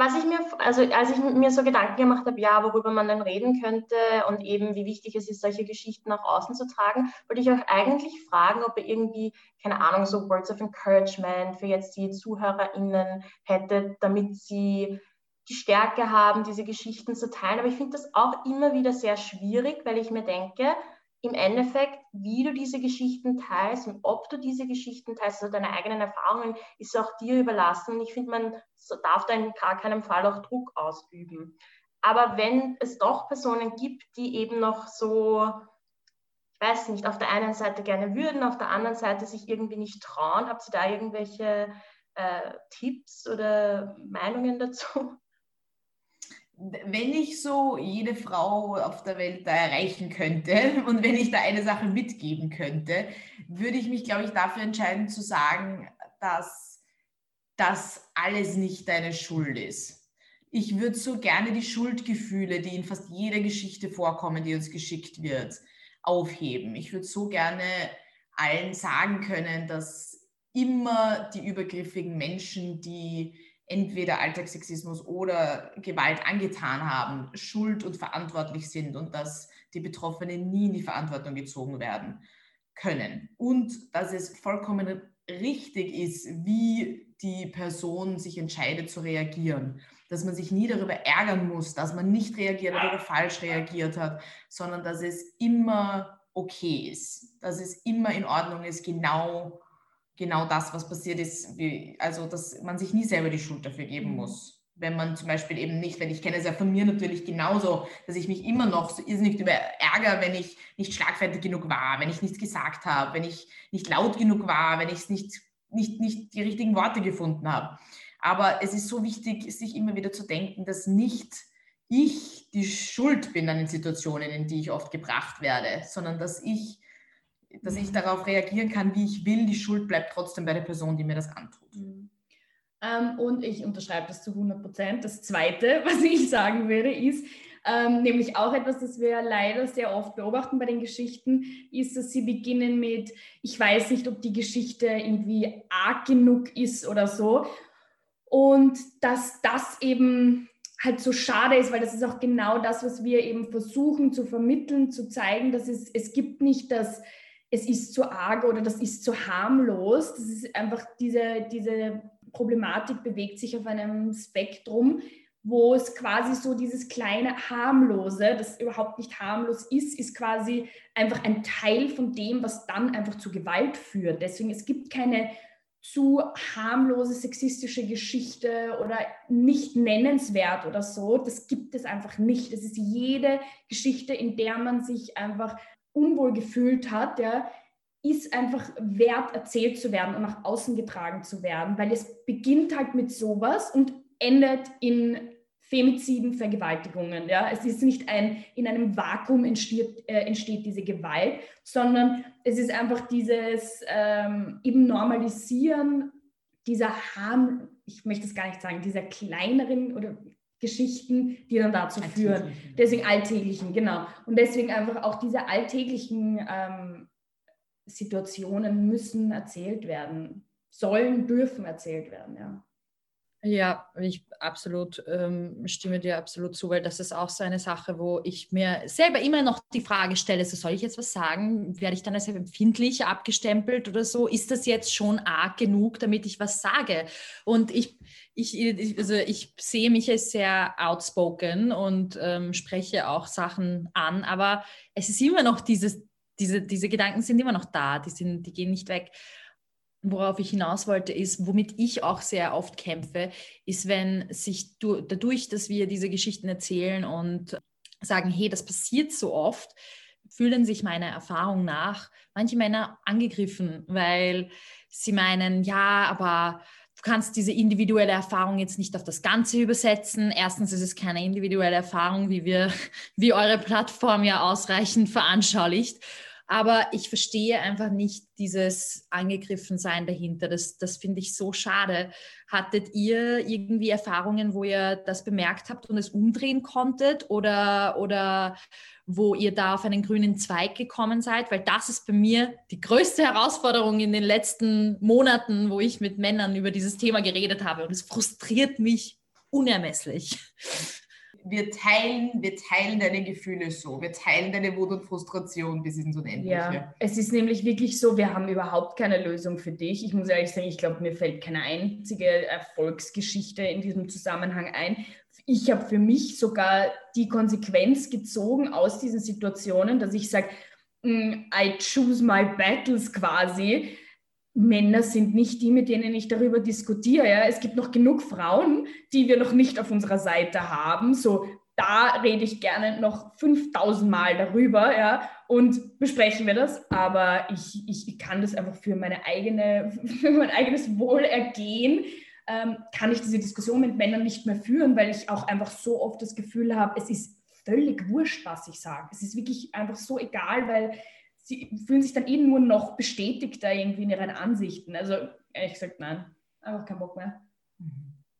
Was ich mir, also als ich mir so Gedanken gemacht habe, ja, worüber man dann reden könnte und eben wie wichtig es ist, solche Geschichten nach außen zu tragen, wollte ich euch eigentlich fragen, ob ihr irgendwie, keine Ahnung, so Words of Encouragement für jetzt die ZuhörerInnen hättet, damit sie die Stärke haben, diese Geschichten zu teilen. Aber ich finde das auch immer wieder sehr schwierig, weil ich mir denke, im Endeffekt, wie du diese Geschichten teilst und ob du diese Geschichten teilst, also deine eigenen Erfahrungen, ist auch dir überlassen. Und ich finde, man darf da in gar keinem Fall auch Druck ausüben. Aber wenn es doch Personen gibt, die eben noch so, ich weiß nicht, auf der einen Seite gerne würden, auf der anderen Seite sich irgendwie nicht trauen, habt ihr da irgendwelche äh, Tipps oder Meinungen dazu? Wenn ich so jede Frau auf der Welt da erreichen könnte und wenn ich da eine Sache mitgeben könnte, würde ich mich, glaube ich, dafür entscheiden zu sagen, dass das alles nicht deine Schuld ist. Ich würde so gerne die Schuldgefühle, die in fast jeder Geschichte vorkommen, die uns geschickt wird, aufheben. Ich würde so gerne allen sagen können, dass immer die übergriffigen Menschen, die entweder Alltagssexismus oder Gewalt angetan haben, schuld und verantwortlich sind und dass die Betroffenen nie in die Verantwortung gezogen werden können. Und dass es vollkommen richtig ist, wie die Person sich entscheidet zu reagieren. Dass man sich nie darüber ärgern muss, dass man nicht reagiert oder falsch reagiert hat, sondern dass es immer okay ist, dass es immer in Ordnung ist, genau genau das, was passiert ist, wie, also dass man sich nie selber die Schuld dafür geben mhm. muss. Wenn man zum Beispiel eben nicht, wenn ich kenne es ja von mir natürlich genauso, dass ich mich immer noch so irrsinnig über ärger, wenn ich nicht schlagfertig genug war, wenn ich nichts gesagt habe, wenn ich nicht laut genug war, wenn ich nicht, nicht, nicht die richtigen Worte gefunden habe. Aber es ist so wichtig, sich immer wieder zu denken, dass nicht ich die Schuld bin an den Situationen, in die ich oft gebracht werde, sondern dass ich dass ich darauf reagieren kann, wie ich will. Die Schuld bleibt trotzdem bei der Person, die mir das antut. Mhm. Ähm, und ich unterschreibe das zu 100 Prozent. Das Zweite, was ich sagen würde, ist, Ähm, nämlich auch etwas, das wir leider sehr oft beobachten bei den Geschichten, ist, dass sie beginnen mit, ich weiß nicht, ob die Geschichte irgendwie arg genug ist oder so. Und dass das eben halt so schade ist, weil das ist auch genau das, was wir eben versuchen zu vermitteln, zu zeigen, dass es, es gibt nicht das, es ist zu arg oder das ist zu harmlos. Das ist einfach diese, diese Problematik bewegt sich auf einem Spektrum, wo es quasi so dieses kleine harmlose, das überhaupt nicht harmlos ist, ist quasi einfach ein Teil von dem, was dann einfach zu Gewalt führt. Deswegen es gibt keine zu harmlose sexistische Geschichte oder nicht nennenswert oder so. Das gibt es einfach nicht. Es ist jede Geschichte, in der man sich einfach unwohl gefühlt hat, ja, ist einfach wert, erzählt zu werden und nach außen getragen zu werden, weil es beginnt halt mit sowas und endet in Femiziden, Vergewaltigungen. Ja? Es ist nicht ein, in einem Vakuum entsteht, äh, entsteht diese Gewalt, sondern es ist einfach dieses ähm, eben Normalisieren dieser Harm, ich möchte es gar nicht sagen, dieser kleineren oder Geschichten, die dann dazu führen. Deswegen alltäglichen, genau. Und deswegen einfach auch diese alltäglichen ähm, Situationen müssen erzählt werden, sollen, dürfen erzählt werden, ja. Ja, ich absolut ähm, stimme dir absolut zu, weil das ist auch so eine Sache, wo ich mir selber immer noch die Frage stelle, so soll ich jetzt was sagen? Werde ich dann als empfindlich abgestempelt oder so? Ist das jetzt schon arg genug, damit ich was sage? Und ich, ich, also ich sehe mich als sehr outspoken und ähm, spreche auch Sachen an, aber es ist immer noch dieses, diese, diese Gedanken sind immer noch da, die, sind, die gehen nicht weg worauf ich hinaus wollte, ist, womit ich auch sehr oft kämpfe, ist, wenn sich du, dadurch, dass wir diese Geschichten erzählen und sagen, hey, das passiert so oft, fühlen sich meiner Erfahrung nach manche Männer angegriffen, weil sie meinen, ja, aber du kannst diese individuelle Erfahrung jetzt nicht auf das Ganze übersetzen. Erstens ist es keine individuelle Erfahrung, wie wir, wie eure Plattform ja ausreichend veranschaulicht. Aber ich verstehe einfach nicht dieses Angegriffensein dahinter. Das, das finde ich so schade. Hattet ihr irgendwie Erfahrungen, wo ihr das bemerkt habt und es umdrehen konntet oder, oder wo ihr da auf einen grünen Zweig gekommen seid? Weil das ist bei mir die größte Herausforderung in den letzten Monaten, wo ich mit Männern über dieses Thema geredet habe. Und es frustriert mich unermesslich wir teilen, wir teilen deine Gefühle so, wir teilen deine Wut und Frustration bis ins Unendliche. Ja, es ist nämlich wirklich so, wir haben überhaupt keine Lösung für dich. Ich muss ehrlich sagen, ich glaube, mir fällt keine einzige Erfolgsgeschichte in diesem Zusammenhang ein. Ich habe für mich sogar die Konsequenz gezogen aus diesen Situationen, dass ich sage, mm, I choose my battles quasi Männer sind nicht die, mit denen ich darüber diskutiere. Ja. Es gibt noch genug Frauen, die wir noch nicht auf unserer Seite haben. So, da rede ich gerne noch 5000 Mal darüber ja, und besprechen wir das. Aber ich, ich kann das einfach für, meine eigene, für mein eigenes Wohlergehen, ähm, kann ich diese Diskussion mit Männern nicht mehr führen, weil ich auch einfach so oft das Gefühl habe, es ist völlig wurscht, was ich sage. Es ist wirklich einfach so egal, weil sie fühlen sich dann eh nur noch bestätigter irgendwie in ihren Ansichten. Also ehrlich gesagt, nein, einfach keinen Bock mehr.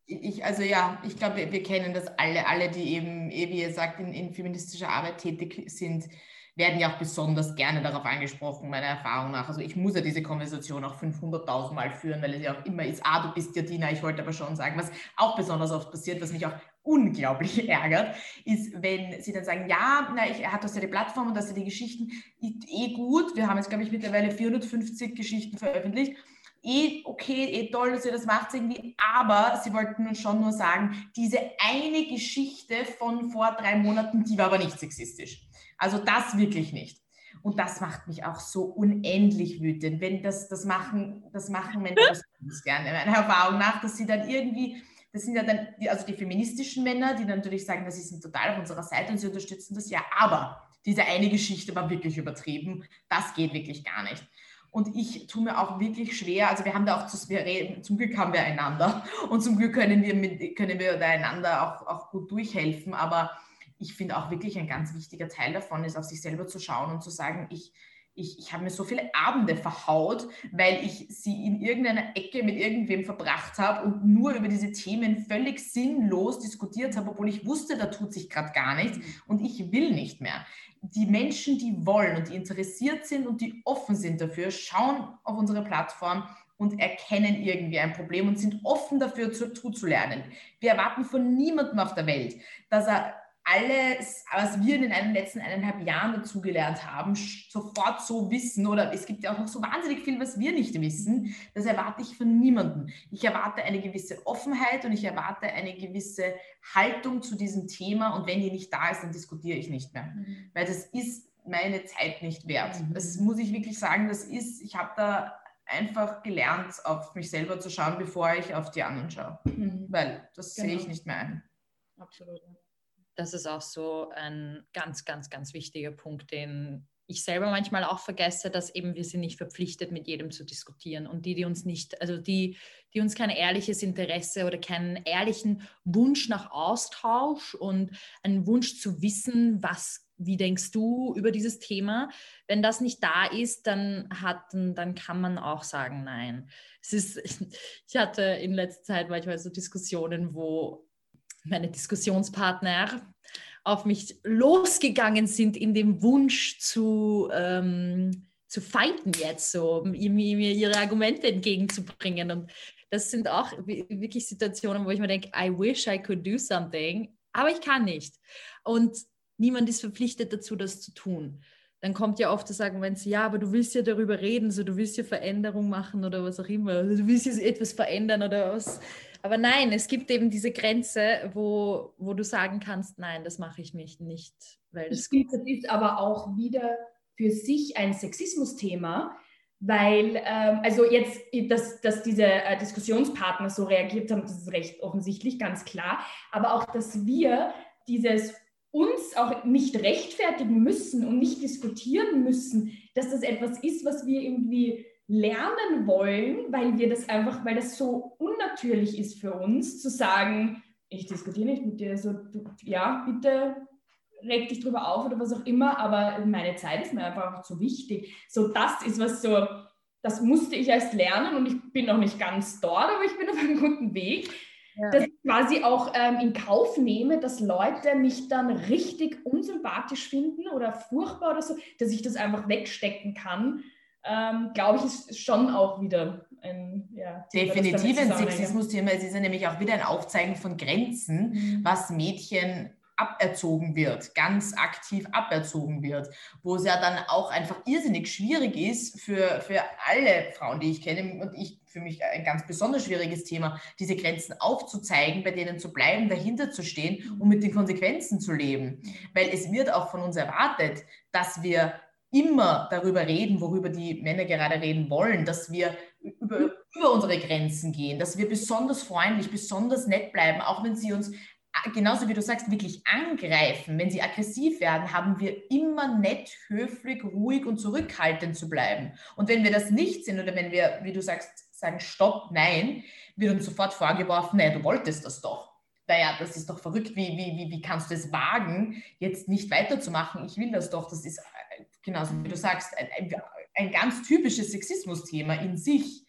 Ich, also ja, ich glaube, wir, wir, kennen das alle, alle, die eben, eh, wie ihr sagt, in, in feministischer Arbeit tätig sind, werden ja auch besonders gerne darauf angesprochen, meiner Erfahrung nach. Also ich muss ja diese Konversation auch 500.000 Mal führen, weil es ja auch immer ist, ah, du bist ja Dina, ich wollte aber schon sagen, was auch besonders oft passiert, was mich auch unglaublich ärgert, ist, wenn sie dann sagen, ja, na, ich, er hat das ja die Plattform und das ja die Geschichten, eh gut, wir haben jetzt, glaube ich, mittlerweile 450 Geschichten veröffentlicht, eh okay, eh toll, dass ihr das macht irgendwie, aber sie wollten uns schon nur sagen, diese eine Geschichte von vor drei Monaten, die war aber nicht sexistisch. Also das wirklich nicht. Und das macht mich auch so unendlich wütend, wenn das, das machen, das machen das gerne, meiner Erfahrung nach, dass sie dann irgendwie das sind ja dann die, also die feministischen Männer, die natürlich sagen, sie sind total auf unserer Seite und sie unterstützen das ja, aber diese eine Geschichte war wirklich übertrieben. Das geht wirklich gar nicht. Und ich tue mir auch wirklich schwer, also wir haben da auch, zu, wir zum Glück haben wir einander und zum Glück können wir, mit, können wir da einander auch, auch gut durchhelfen, aber ich finde auch wirklich ein ganz wichtiger Teil davon ist, auf sich selber zu schauen und zu sagen, ich, ich, ich habe mir so viele Abende verhaut, weil ich sie in irgendeiner Ecke mit irgendwem verbracht habe und nur über diese Themen völlig sinnlos diskutiert habe, obwohl ich wusste, da tut sich gerade gar nichts und ich will nicht mehr. Die Menschen, die wollen und die interessiert sind und die offen sind dafür, schauen auf unsere Plattform und erkennen irgendwie ein Problem und sind offen dafür zu, zuzulernen. Wir erwarten von niemandem auf der Welt, dass er alles, was wir in den letzten eineinhalb Jahren dazugelernt haben, sofort so wissen oder es gibt ja auch noch so wahnsinnig viel, was wir nicht wissen, das erwarte ich von niemandem. Ich erwarte eine gewisse Offenheit und ich erwarte eine gewisse Haltung zu diesem Thema und wenn die nicht da ist, dann diskutiere ich nicht mehr, mhm. weil das ist meine Zeit nicht wert. Mhm. Das muss ich wirklich sagen, das ist, ich habe da einfach gelernt, auf mich selber zu schauen, bevor ich auf die anderen schaue, mhm. weil das genau. sehe ich nicht mehr ein. Absolut das ist auch so ein ganz, ganz, ganz wichtiger Punkt, den ich selber manchmal auch vergesse, dass eben wir sind nicht verpflichtet, mit jedem zu diskutieren. Und die, die uns nicht, also die, die uns kein ehrliches Interesse oder keinen ehrlichen Wunsch nach Austausch und einen Wunsch zu wissen, was, wie denkst du über dieses Thema, wenn das nicht da ist, dann hat, dann kann man auch sagen, nein. Es ist, ich hatte in letzter Zeit manchmal so Diskussionen, wo meine Diskussionspartner auf mich losgegangen sind in dem Wunsch zu, ähm, zu fighten jetzt, so mir, ihre Argumente entgegenzubringen. Und das sind auch wirklich Situationen, wo ich mir denke, I wish I could do something, aber ich kann nicht. Und niemand ist verpflichtet dazu, das zu tun. Dann kommt ja oft das Argument, ja, aber du willst ja darüber reden, so du willst ja Veränderung machen oder was auch immer, du willst ja etwas verändern oder was aber nein, es gibt eben diese Grenze, wo, wo du sagen kannst, nein, das mache ich mich nicht. Weil das finde, das ist aber auch wieder für sich ein Sexismus-Thema, weil, ähm, also jetzt, dass, dass diese äh, Diskussionspartner so reagiert haben, das ist recht offensichtlich, ganz klar, aber auch, dass wir dieses uns auch nicht rechtfertigen müssen und nicht diskutieren müssen, dass das etwas ist, was wir irgendwie lernen wollen, weil wir das einfach, weil das so unnatürlich ist für uns, zu sagen, ich diskutiere nicht mit dir, so, du, ja, bitte reg dich drüber auf oder was auch immer, aber meine Zeit ist mir einfach auch zu wichtig. So, das ist was so, das musste ich erst lernen und ich bin noch nicht ganz dort, aber ich bin auf einem guten Weg. Ja. Dass ich quasi auch ähm, in Kauf nehme, dass Leute mich dann richtig unsympathisch finden oder furchtbar oder so, dass ich das einfach wegstecken kann ähm, glaube ich, ist schon auch wieder ein ja, Definitiv ein Sexismus-Thema. Es ist ja nämlich auch wieder ein Aufzeigen von Grenzen, mhm. was Mädchen aberzogen wird, ganz aktiv aberzogen wird, wo es ja dann auch einfach irrsinnig schwierig ist für, für alle Frauen, die ich kenne und ich für mich ein ganz besonders schwieriges Thema, diese Grenzen aufzuzeigen, bei denen zu bleiben, dahinter zu stehen und mit den Konsequenzen zu leben. Mhm. Weil es wird auch von uns erwartet, dass wir immer darüber reden, worüber die Männer gerade reden wollen, dass wir über, über unsere Grenzen gehen, dass wir besonders freundlich, besonders nett bleiben, auch wenn sie uns genauso wie du sagst, wirklich angreifen, wenn sie aggressiv werden, haben wir immer nett, höflich, ruhig und zurückhaltend zu bleiben. Und wenn wir das nicht sind oder wenn wir, wie du sagst, sagen Stopp, nein, wird uns sofort vorgeworfen, naja, du wolltest das doch. Naja, das ist doch verrückt, wie, wie, wie, wie kannst du es wagen, jetzt nicht weiterzumachen? Ich will das doch, das ist genauso wie du sagst, ein, ein, ganz typisches Sexismus-Thema in sich.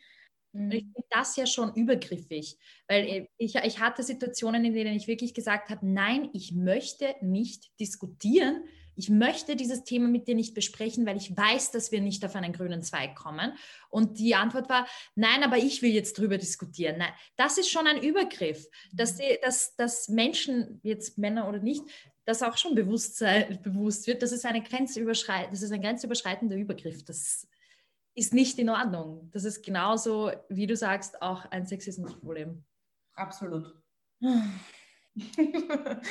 Mhm. Ich finde das ja schon übergriffig, weil ich, ich hatte Situationen, in denen ich wirklich gesagt habe, nein, ich möchte nicht diskutieren, ich möchte dieses Thema mit dir nicht besprechen, weil ich weiß, dass wir nicht auf einen grünen Zweig kommen. Und die Antwort war, nein, aber ich will jetzt drüber diskutieren. Nein, das ist schon ein Übergriff, dass, die, dass, dass Menschen, jetzt Männer oder nicht, das auch schon bewusst, bewusst wird, das ist, eine Grenzüberschreit das ist ein grenzüberschreitender Übergriff. Das ist nicht in Ordnung. Das ist genauso, wie du sagst, auch ein Sexismusproblem. Absolut. ich bin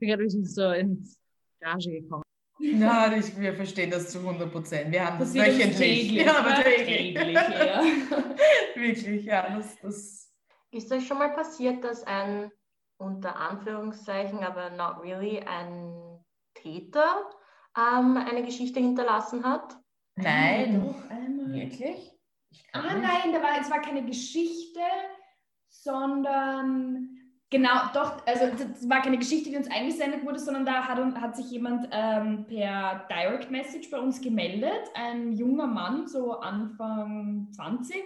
gerade so ins Rage gekommen. Ja, ich, wir verstehen das zu 100 Prozent. Wir haben das, das wöchentlich. Täglich, ja, aber täglich. täglich ja. Wirklich, ja. Das, das ist euch schon mal passiert, dass ein unter Anführungszeichen, aber not really, ein Täter ähm, eine Geschichte hinterlassen hat? Nein. Doch, einmal. Wirklich? Ah nein, da war, es war keine Geschichte, sondern Genau, doch, also das war keine Geschichte, die uns eingesendet wurde, sondern da hat, hat sich jemand ähm, per Direct Message bei uns gemeldet, ein junger Mann, so Anfang 20,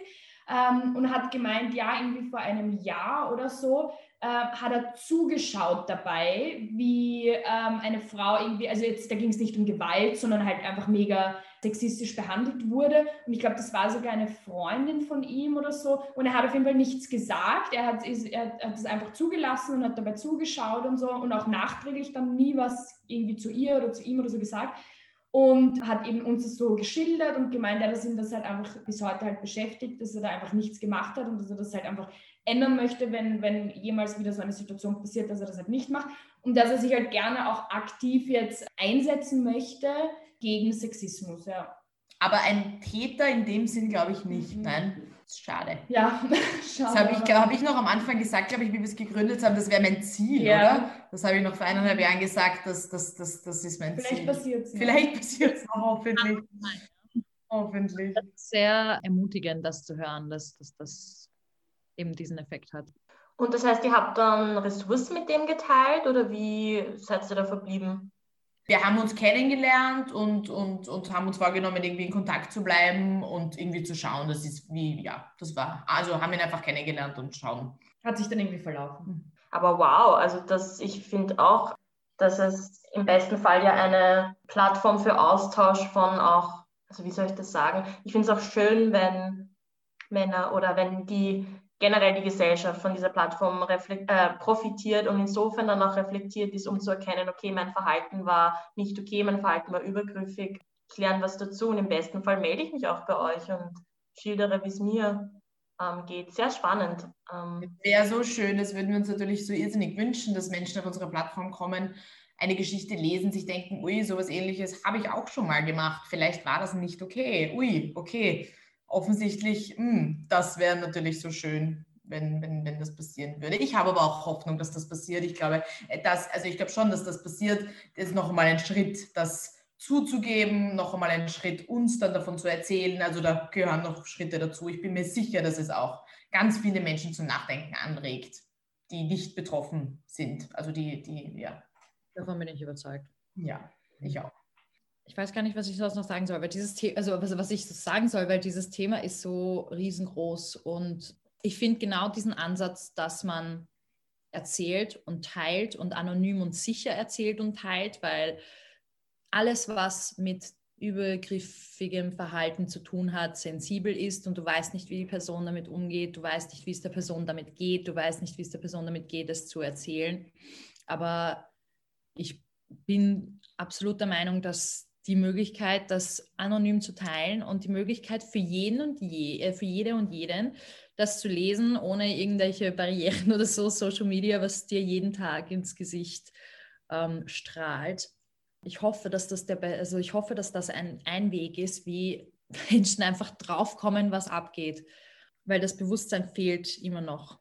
ähm, und hat gemeint, ja, irgendwie vor einem Jahr oder so äh, hat er zugeschaut dabei, wie ähm, eine Frau irgendwie, also jetzt, da ging es nicht um Gewalt, sondern halt einfach mega sexistisch behandelt wurde. Und ich glaube, das war sogar eine Freundin von ihm oder so. Und er hat auf jeden Fall nichts gesagt. Er hat, er hat einfach zugelassen und hat dabei zugeschaut und so und auch nachträglich dann nie was irgendwie zu ihr oder zu ihm oder so gesagt und hat eben uns das so geschildert und gemeint, ja, dass ihn das halt einfach bis heute halt beschäftigt, dass er da einfach nichts gemacht hat und dass er das halt einfach ändern möchte, wenn, wenn jemals wieder so eine Situation passiert, dass er das halt nicht macht und dass er sich halt gerne auch aktiv jetzt einsetzen möchte gegen Sexismus, ja. Aber ein Täter in dem Sinn glaube ich nicht, mhm. nein. Schade. Ja, schade. Das habe ich, hab ich noch am Anfang gesagt, glaube ich, wie wir es gegründet haben, das wäre mein Ziel, ja. oder? Das habe ich noch vor eineinhalb Jahren gesagt, das, das, das, das ist mein Vielleicht Ziel. Passiert es. Vielleicht passiert es hoffentlich. hoffentlich. Das ist sehr ermutigend, das zu hören, dass, dass das eben diesen Effekt hat. Und das heißt, ihr habt dann Ressourcen mit dem geteilt oder wie seid ihr da verblieben? wir haben uns kennengelernt und, und, und haben uns vorgenommen, irgendwie in Kontakt zu bleiben und irgendwie zu schauen. Das ist wie, ja, das war. Also haben ihn einfach kennengelernt und schauen. Hat sich dann irgendwie verlaufen. Aber wow, also das, ich finde auch, dass es im besten Fall ja eine Plattform für Austausch von auch, also wie soll ich das sagen? Ich finde es auch schön, wenn Männer oder wenn die generell die Gesellschaft von dieser Plattform äh, profitiert und insofern dann auch reflektiert ist, um zu erkennen, okay, mein Verhalten war nicht okay, mein Verhalten war übergriffig. Ich lerne was dazu und im besten Fall melde ich mich auch bei euch und schildere, wie es mir ähm, geht. Sehr spannend. Ähm, Wäre so schön, das würden wir uns natürlich so irrsinnig wünschen, dass Menschen auf unsere Plattform kommen, eine Geschichte lesen, sich denken, ui, sowas ähnliches habe ich auch schon mal gemacht. Vielleicht war das nicht okay. Ui, okay offensichtlich, mh, hm, das wäre natürlich so schön, wenn, wenn, wenn das passieren würde. Ich habe aber auch Hoffnung, dass das passiert. Ich glaube, äh, dass, also ich glaube schon, dass das passiert. Das ist noch einmal ein Schritt, das zuzugeben, noch einmal ein Schritt, uns dann davon zu erzählen. Also da gehören noch Schritte dazu. Ich bin mir sicher, dass es auch ganz viele Menschen zum Nachdenken anregt, die nicht betroffen sind. Also die, die, ja. Davon bin ich überzeugt. Ja, ich auch ich weiß gar nicht, was ich sonst noch sagen soll, weil dieses Thema, also was, was ich sagen soll, weil dieses Thema ist so riesengroß und ich finde genau diesen Ansatz, dass man erzählt und teilt und anonym und sicher erzählt und teilt, weil alles, was mit übergriffigem Verhalten zu tun hat, sensibel ist und du weißt nicht, wie die Person damit umgeht, du weißt nicht, wie es der Person damit geht, du weißt nicht, wie es der Person damit geht, es zu erzählen. Aber ich bin absolut der Meinung, dass die Möglichkeit, das anonym zu teilen und die Möglichkeit für jeden und je, äh, für jede und jeden, das zu lesen, ohne irgendwelche Barrieren oder so, Social Media, was dir jeden Tag ins Gesicht ähm, strahlt. Ich hoffe, dass das der, also ich hoffe, dass das ein, ein Weg ist, wie Menschen einfach draufkommen, was abgeht, weil das Bewusstsein fehlt immer noch.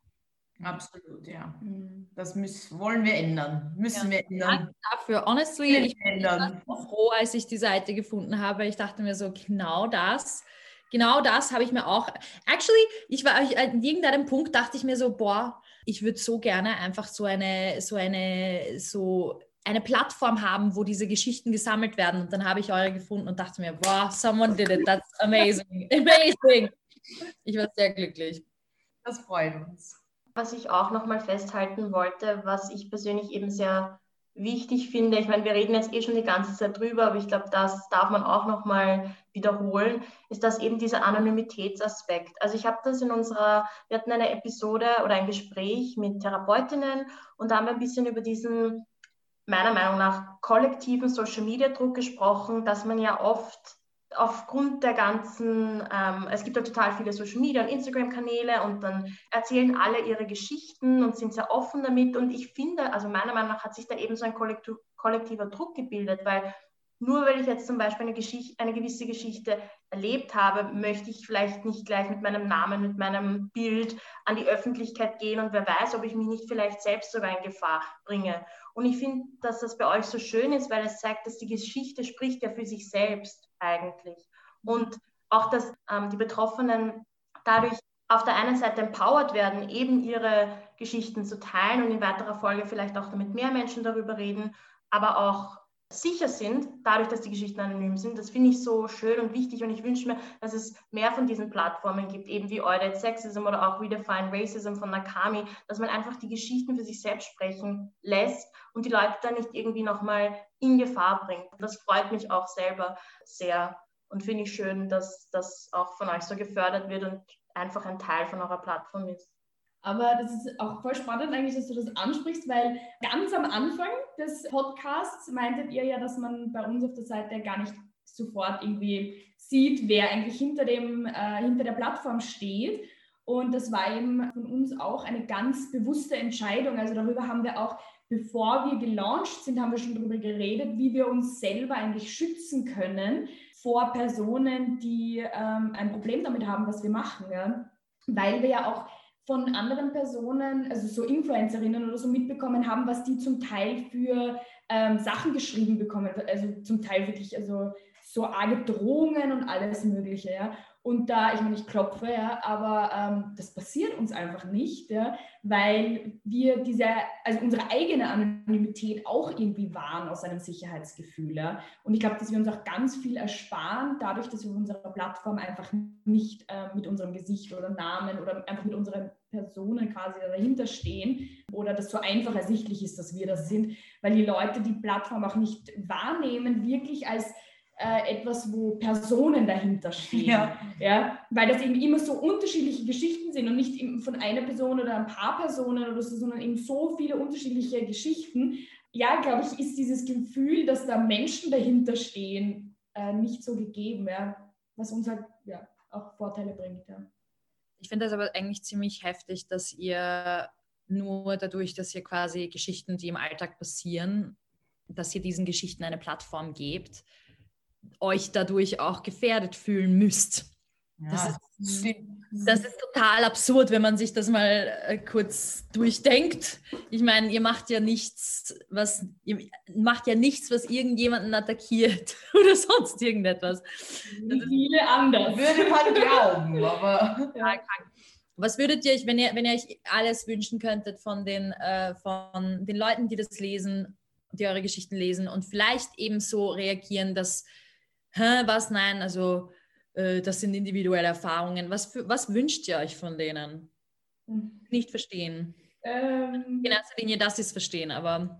Absolut, ja. Mhm. Das müssen, wollen wir ändern. Müssen ja. wir ändern. Danke dafür. Honestly, ich bin froh, als ich die Seite gefunden habe. Ich dachte mir so, genau das. Genau das habe ich mir auch. Actually, ich war an irgendeinem Punkt dachte ich mir so, boah, ich würde so gerne einfach so eine, so eine, so eine Plattform haben, wo diese Geschichten gesammelt werden. Und dann habe ich eure gefunden und dachte mir, boah, someone did it. That's amazing. Amazing. Ich war sehr glücklich. Das freut uns. Was ich auch nochmal festhalten wollte, was ich persönlich eben sehr wichtig finde, ich meine, wir reden jetzt eh schon die ganze Zeit drüber, aber ich glaube, das darf man auch nochmal wiederholen, ist das eben dieser Anonymitätsaspekt. Also ich habe das in unserer, wir hatten eine Episode oder ein Gespräch mit Therapeutinnen und da haben wir ein bisschen über diesen, meiner Meinung nach, kollektiven Social-Media-Druck gesprochen, dass man ja oft aufgrund der ganzen, ähm, es gibt ja total viele Social Media und Instagram-Kanäle und dann erzählen alle ihre Geschichten und sind sehr offen damit. Und ich finde, also meiner Meinung nach hat sich da eben so ein kollektiver Druck gebildet, weil nur weil ich jetzt zum Beispiel eine, Geschichte, eine gewisse Geschichte erlebt habe, möchte ich vielleicht nicht gleich mit meinem Namen, mit meinem Bild an die Öffentlichkeit gehen und wer weiß, ob ich mich nicht vielleicht selbst sogar in Gefahr bringe. Und ich finde, dass das bei euch so schön ist, weil es zeigt, dass die Geschichte spricht ja für sich selbst eigentlich. Und auch, dass ähm, die Betroffenen dadurch auf der einen Seite empowered werden, eben ihre Geschichten zu teilen und in weiterer Folge vielleicht auch damit mehr Menschen darüber reden, aber auch sicher sind, dadurch, dass die Geschichten anonym sind. Das finde ich so schön und wichtig und ich wünsche mir, dass es mehr von diesen Plattformen gibt, eben wie Audit Sexism oder auch Redefine Racism von Nakami, dass man einfach die Geschichten für sich selbst sprechen lässt und die Leute dann nicht irgendwie nochmal in Gefahr bringt. Das freut mich auch selber sehr und finde ich schön, dass das auch von euch so gefördert wird und einfach ein Teil von eurer Plattform ist. Aber das ist auch voll spannend eigentlich, dass du das ansprichst, weil ganz am Anfang des Podcasts meintet ihr ja, dass man bei uns auf der Seite gar nicht sofort irgendwie sieht, wer eigentlich hinter, dem, äh, hinter der Plattform steht. Und das war eben von uns auch eine ganz bewusste Entscheidung. Also darüber haben wir auch, bevor wir gelauncht sind, haben wir schon darüber geredet, wie wir uns selber eigentlich schützen können vor Personen, die ähm, ein Problem damit haben, was wir machen. Ja? Weil wir ja auch von anderen Personen, also so Influencerinnen oder so mitbekommen haben, was die zum Teil für ähm, Sachen geschrieben bekommen. Also zum Teil wirklich also so arge Drohungen und alles Mögliche. Ja? Und da, ich meine, ich klopfe, ja, aber ähm, das passiert uns einfach nicht, ja, weil wir diese, also unsere eigene Anonymität auch irgendwie wahren aus einem Sicherheitsgefühl. Ja. Und ich glaube, dass wir uns auch ganz viel ersparen, dadurch, dass wir auf unserer Plattform einfach nicht äh, mit unserem Gesicht oder Namen oder einfach mit unseren Personen quasi dahinter stehen oder das so einfach ersichtlich ist, dass wir das sind, weil die Leute die Plattform auch nicht wahrnehmen, wirklich als äh, etwas, wo Personen dahinter stehen. Ja. ja. Weil das eben immer so unterschiedliche Geschichten sind und nicht von einer Person oder ein paar Personen oder so, sondern eben so viele unterschiedliche Geschichten. Ja, glaube ich, ist dieses Gefühl, dass da Menschen dahinter stehen, äh, nicht so gegeben, ja. was uns halt ja, auch Vorteile bringt. Ja. Ich finde das aber eigentlich ziemlich heftig, dass ihr nur dadurch, dass ihr quasi Geschichten, die im Alltag passieren, dass ihr diesen Geschichten eine Plattform gebt euch dadurch auch gefährdet fühlen müsst. Ja, das, ist, das, ist, total absurd, wenn man sich das mal äh, kurz durchdenkt. Ich meine, ihr macht ja nichts, was ihr macht ja nichts, was irgendjemanden attackiert oder sonst irgendetwas. Viele andere. Würde man glauben, aber. Ja. Was würdet ihr euch, wenn ihr, wenn ihr euch alles wünschen könntet von den, äh, von den Leuten, die das lesen, die eure Geschichten lesen und vielleicht eben so reagieren, dass Hä, was? Nein, also das sind individuelle Erfahrungen. Was, für, was wünscht ihr euch von denen? Mhm. Nicht verstehen. Ähm, In erster Linie, dass sie es verstehen, aber.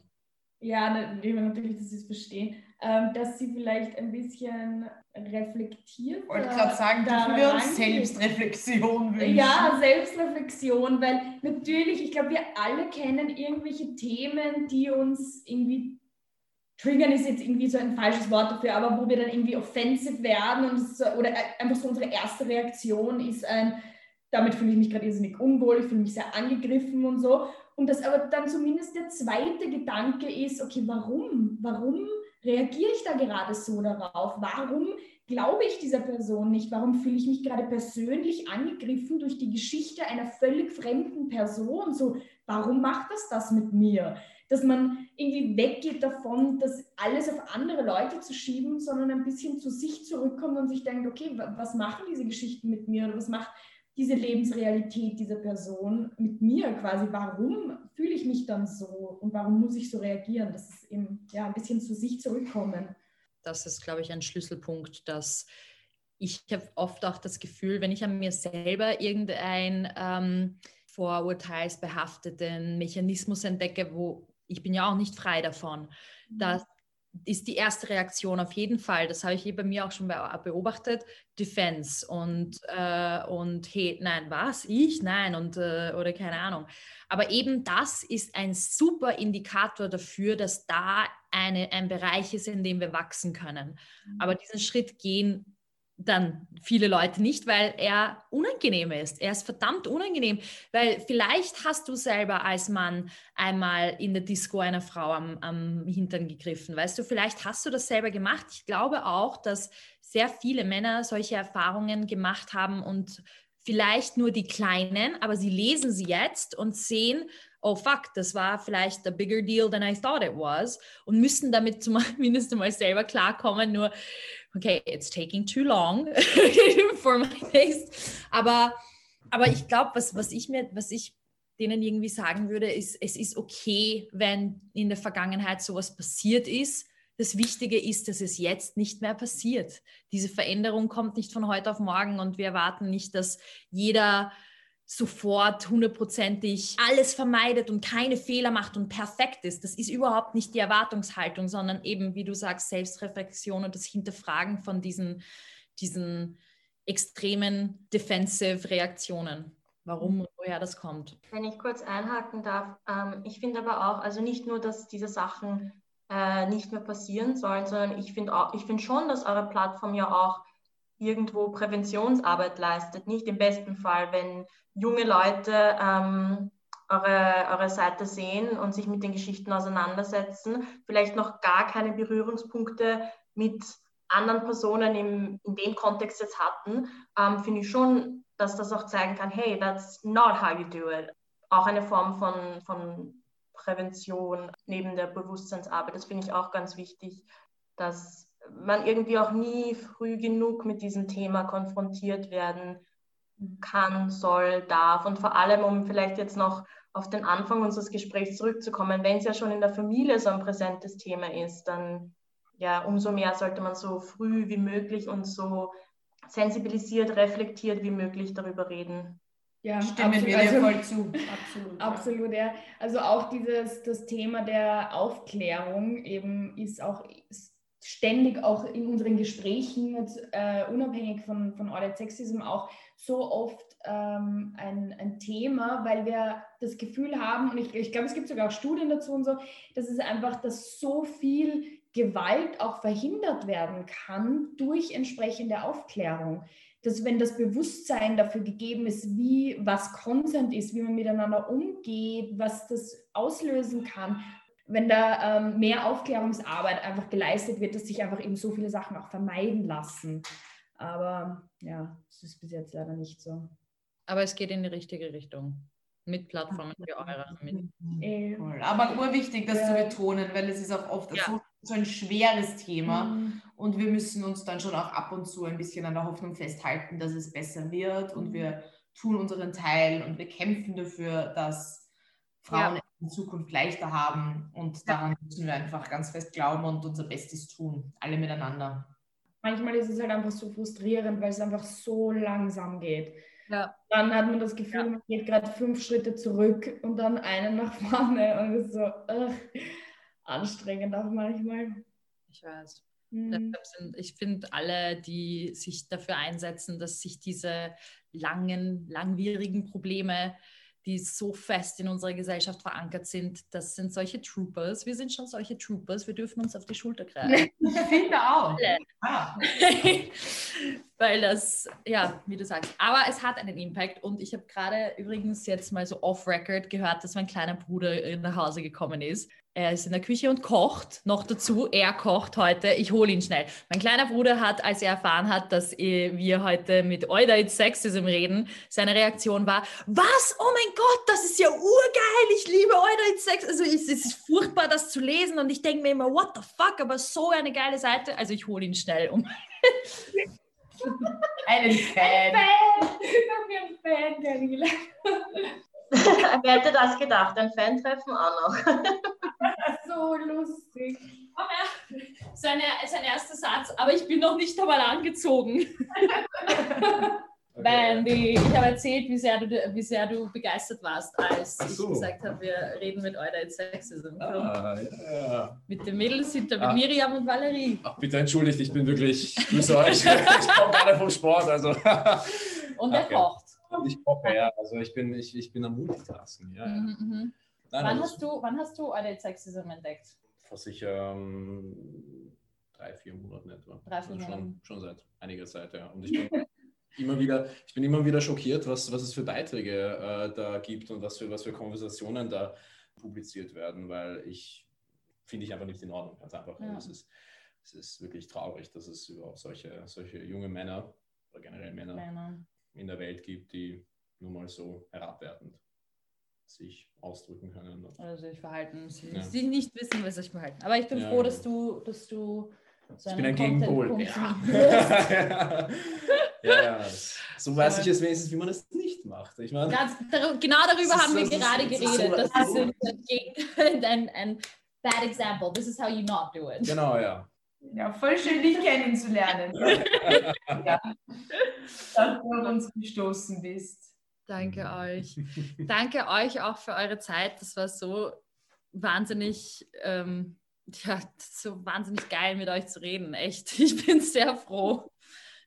Ja, natürlich, dass sie es verstehen. Ähm, dass sie vielleicht ein bisschen reflektiert. Ich wollte gerade sagen, dürfen wir uns Selbstreflexion wünschen. Ja, Selbstreflexion, weil natürlich, ich glaube, wir alle kennen irgendwelche Themen, die uns irgendwie triggern ist jetzt irgendwie so ein falsches Wort dafür, aber wo wir dann irgendwie offensive werden und so, oder einfach so unsere erste Reaktion ist ein, damit fühle ich mich gerade irrsinnig unwohl, ich fühle mich sehr angegriffen und so. Und das aber dann zumindest der zweite Gedanke ist, okay, warum? Warum reagiere ich da gerade so darauf? Warum glaube ich dieser Person nicht? Warum fühle ich mich gerade persönlich angegriffen durch die Geschichte einer völlig fremden Person? So, warum macht das das mit mir? Dass man irgendwie weggeht davon, das alles auf andere Leute zu schieben, sondern ein bisschen zu sich zurückkommt und sich denkt, okay, was machen diese Geschichten mit mir oder was macht diese Lebensrealität dieser Person mit mir quasi? Warum fühle ich mich dann so und warum muss ich so reagieren? Das ist eben ja ein bisschen zu sich zurückkommen. Das ist, glaube ich, ein Schlüsselpunkt, dass ich habe oft auch das Gefühl, wenn ich an mir selber irgendein ähm, vorurteilsbehafteten Mechanismus entdecke, wo ich bin ja auch nicht frei davon. Mhm. Das ist die erste Reaktion auf jeden Fall. Das habe ich bei mir auch schon beobachtet. Defense und, äh, und hey, nein, was? Ich? Nein, und äh, oder keine Ahnung. Aber eben das ist ein super Indikator dafür, dass da eine, ein Bereich ist, in dem wir wachsen können. Mhm. Aber diesen Schritt gehen dann viele Leute nicht, weil er unangenehm ist. Er ist verdammt unangenehm, weil vielleicht hast du selber als Mann einmal in der Disco einer Frau am, am Hintern gegriffen, weißt du, vielleicht hast du das selber gemacht. Ich glaube auch, dass sehr viele Männer solche Erfahrungen gemacht haben und vielleicht nur die Kleinen, aber sie lesen sie jetzt und sehen, oh fuck, das war vielleicht a bigger deal than I thought it was und müssen damit zumindest einmal selber klarkommen, nur okay, it's taking too long for my taste. Aber aber ich glaube, was, was ich mir, was ich denen irgendwie sagen würde, ist, es ist okay, wenn in der Vergangenheit sowas passiert ist. Das Wichtige ist, dass es jetzt nicht mehr passiert. Diese Veränderung kommt nicht von heute auf morgen und wir erwarten nicht, dass jeder sofort hundertprozentig alles vermeidet und keine Fehler macht und perfekt ist. Das ist überhaupt nicht die Erwartungshaltung, sondern eben, wie du sagst, Selbstreflexion und das Hinterfragen von diesen, diesen extremen Defensive-Reaktionen. Warum und woher das kommt. Wenn ich kurz einhaken darf, ähm, ich finde aber auch, also nicht nur, dass diese Sachen äh, nicht mehr passieren sollen, sondern ich finde finde schon, dass eure Plattform ja auch irgendwo Präventionsarbeit leistet. Nicht im besten Fall, wenn junge Leute ähm, eure, eure Seite sehen und sich mit den Geschichten auseinandersetzen, vielleicht noch gar keine Berührungspunkte mit anderen Personen im, in dem Kontext jetzt hatten, ähm, finde ich schon, dass das auch zeigen kann, hey, that's not how you do it. Auch eine Form von, von Prävention neben der Bewusstseinsarbeit, das finde ich auch ganz wichtig, dass man irgendwie auch nie früh genug mit diesem Thema konfrontiert werden kann, soll, darf. Und vor allem, um vielleicht jetzt noch auf den Anfang unseres Gesprächs zurückzukommen, wenn es ja schon in der Familie so ein präsentes Thema ist, dann ja, umso mehr sollte man so früh wie möglich und so sensibilisiert, reflektiert wie möglich darüber reden. Ja, stimmen absolut. wir dir also, voll zu. Absolut. absolut, ja. Also auch dieses das Thema der Aufklärung eben ist auch ist ständig auch in unseren Gesprächen, jetzt, äh, unabhängig von, von Audit Sexism, auch so oft ähm, ein, ein Thema, weil wir das Gefühl haben, und ich, ich glaube, es gibt sogar auch Studien dazu und so, dass es einfach, dass so viel Gewalt auch verhindert werden kann durch entsprechende Aufklärung. Dass wenn das Bewusstsein dafür gegeben ist, wie was Consent ist, wie man miteinander umgeht, was das auslösen kann, wenn da ähm, mehr Aufklärungsarbeit einfach geleistet wird, dass sich einfach eben so viele Sachen auch vermeiden lassen. Aber ja, das ist bis jetzt leider nicht so. Aber es geht in die richtige Richtung. Mit Plattformen wie eurer. Mit. Cool. Aber urwichtig, das ja. zu betonen, weil es ist auch oft ja. so, so, ein schweres Thema. Mhm. Und wir müssen uns dann schon auch ab und zu ein bisschen an der Hoffnung festhalten, dass es besser wird. Und wir tun unseren Teil und wir kämpfen dafür, dass Frauen ja in Zukunft leichter haben. Und daran müssen wir einfach ganz fest glauben und unser Bestes tun, alle miteinander. Manchmal ist es halt einfach so frustrierend, weil es einfach so langsam geht. Ja. Dann hat man das Gefühl, ja. man geht gerade fünf Schritte zurück und dann einen nach vorne und ist so ugh, anstrengend auch manchmal. Ich weiß. Mhm. Ich finde alle, die sich dafür einsetzen, dass sich diese langen, langwierigen Probleme die so fest in unserer Gesellschaft verankert sind. Das sind solche Troopers. Wir sind schon solche Troopers. Wir dürfen uns auf die Schulter greifen. Ich finde auch. Ah. Weil das, ja, wie du sagst. Aber es hat einen Impact. Und ich habe gerade übrigens jetzt mal so off-record gehört, dass mein kleiner Bruder nach Hause gekommen ist. Er ist in der Küche und kocht. Noch dazu, er kocht heute. Ich hole ihn schnell. Mein kleiner Bruder hat, als er erfahren hat, dass wir heute mit Euda It's Sexism reden, seine Reaktion war, was? Oh mein Gott, das ist ja urgeil. Ich liebe Euda It's Sexism. Also es ist furchtbar, das zu lesen. Und ich denke mir immer, what the fuck, aber so eine geile Seite. Also ich hole ihn schnell um. Einen Fan. Ein Fan. Ich habe einen Fan, Carila. Wer hätte das gedacht? Ein Fan-Treffen auch noch. so lustig. Sein, sein erster Satz, aber ich bin noch nicht einmal angezogen. Mandy, ich habe erzählt, wie sehr, du, wie sehr du begeistert warst, als so. ich gesagt habe, wir reden mit Euda in Sexism. Ah, ja. Mit den Mädels da, mit ah. Miriam und Valerie. Ach, bitte entschuldigt, ich bin wirklich, ich grüße euch. ich komme gerade vom Sport. Also. und er okay. kocht. Ich koche, ja. Also ich bin, ich, ich bin am Multitasken. Ja, mhm, mhm. Nein, wann, hast du, wann hast du Euda Sexism entdeckt? Vor sicher ähm, drei, vier Monaten etwa. Drei, vier also Monaten. Schon, schon seit einiger Zeit, ja. Und ich bin immer wieder, ich bin immer wieder schockiert, was, was es für Beiträge äh, da gibt und was für, was für Konversationen da publiziert werden, weil ich finde ich einfach nicht in Ordnung. Ganz einfach. Ja. Es, ist, es ist wirklich traurig, dass es überhaupt solche, solche junge Männer oder generell Männer, Männer, in der Welt gibt, die nun mal so herabwertend sich ausdrücken können. Also sich verhalten, sie, ja. sie nicht wissen, was sich verhalten. Aber ich bin ja, froh, dass du, dass du so ich bin ein Gegenpol. Ja. ja. so weiß ich es wenigstens, wie man es nicht macht. Ich meine, Ganz, genau darüber Das ist haben wir das gerade ist- das ist geredet. so- Das ist ein, ein, ein bad example. This is how you not do it. genau, ja. Ja, voll schön, dich kennenzulernen. ja. Dass du auf uns gestoßen bist. Danke euch. Danke euch auch für eure Zeit. Das war so wahnsinnig, ähm, ja, so wahnsinnig geil mit euch zu reden. Echt. Ich bin sehr froh.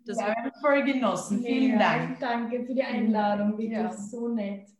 Dass Ja, wir wir haben voll genossen. Vielen Ja, Dank. Danke für die Einladung, wirklich Ja. so nett.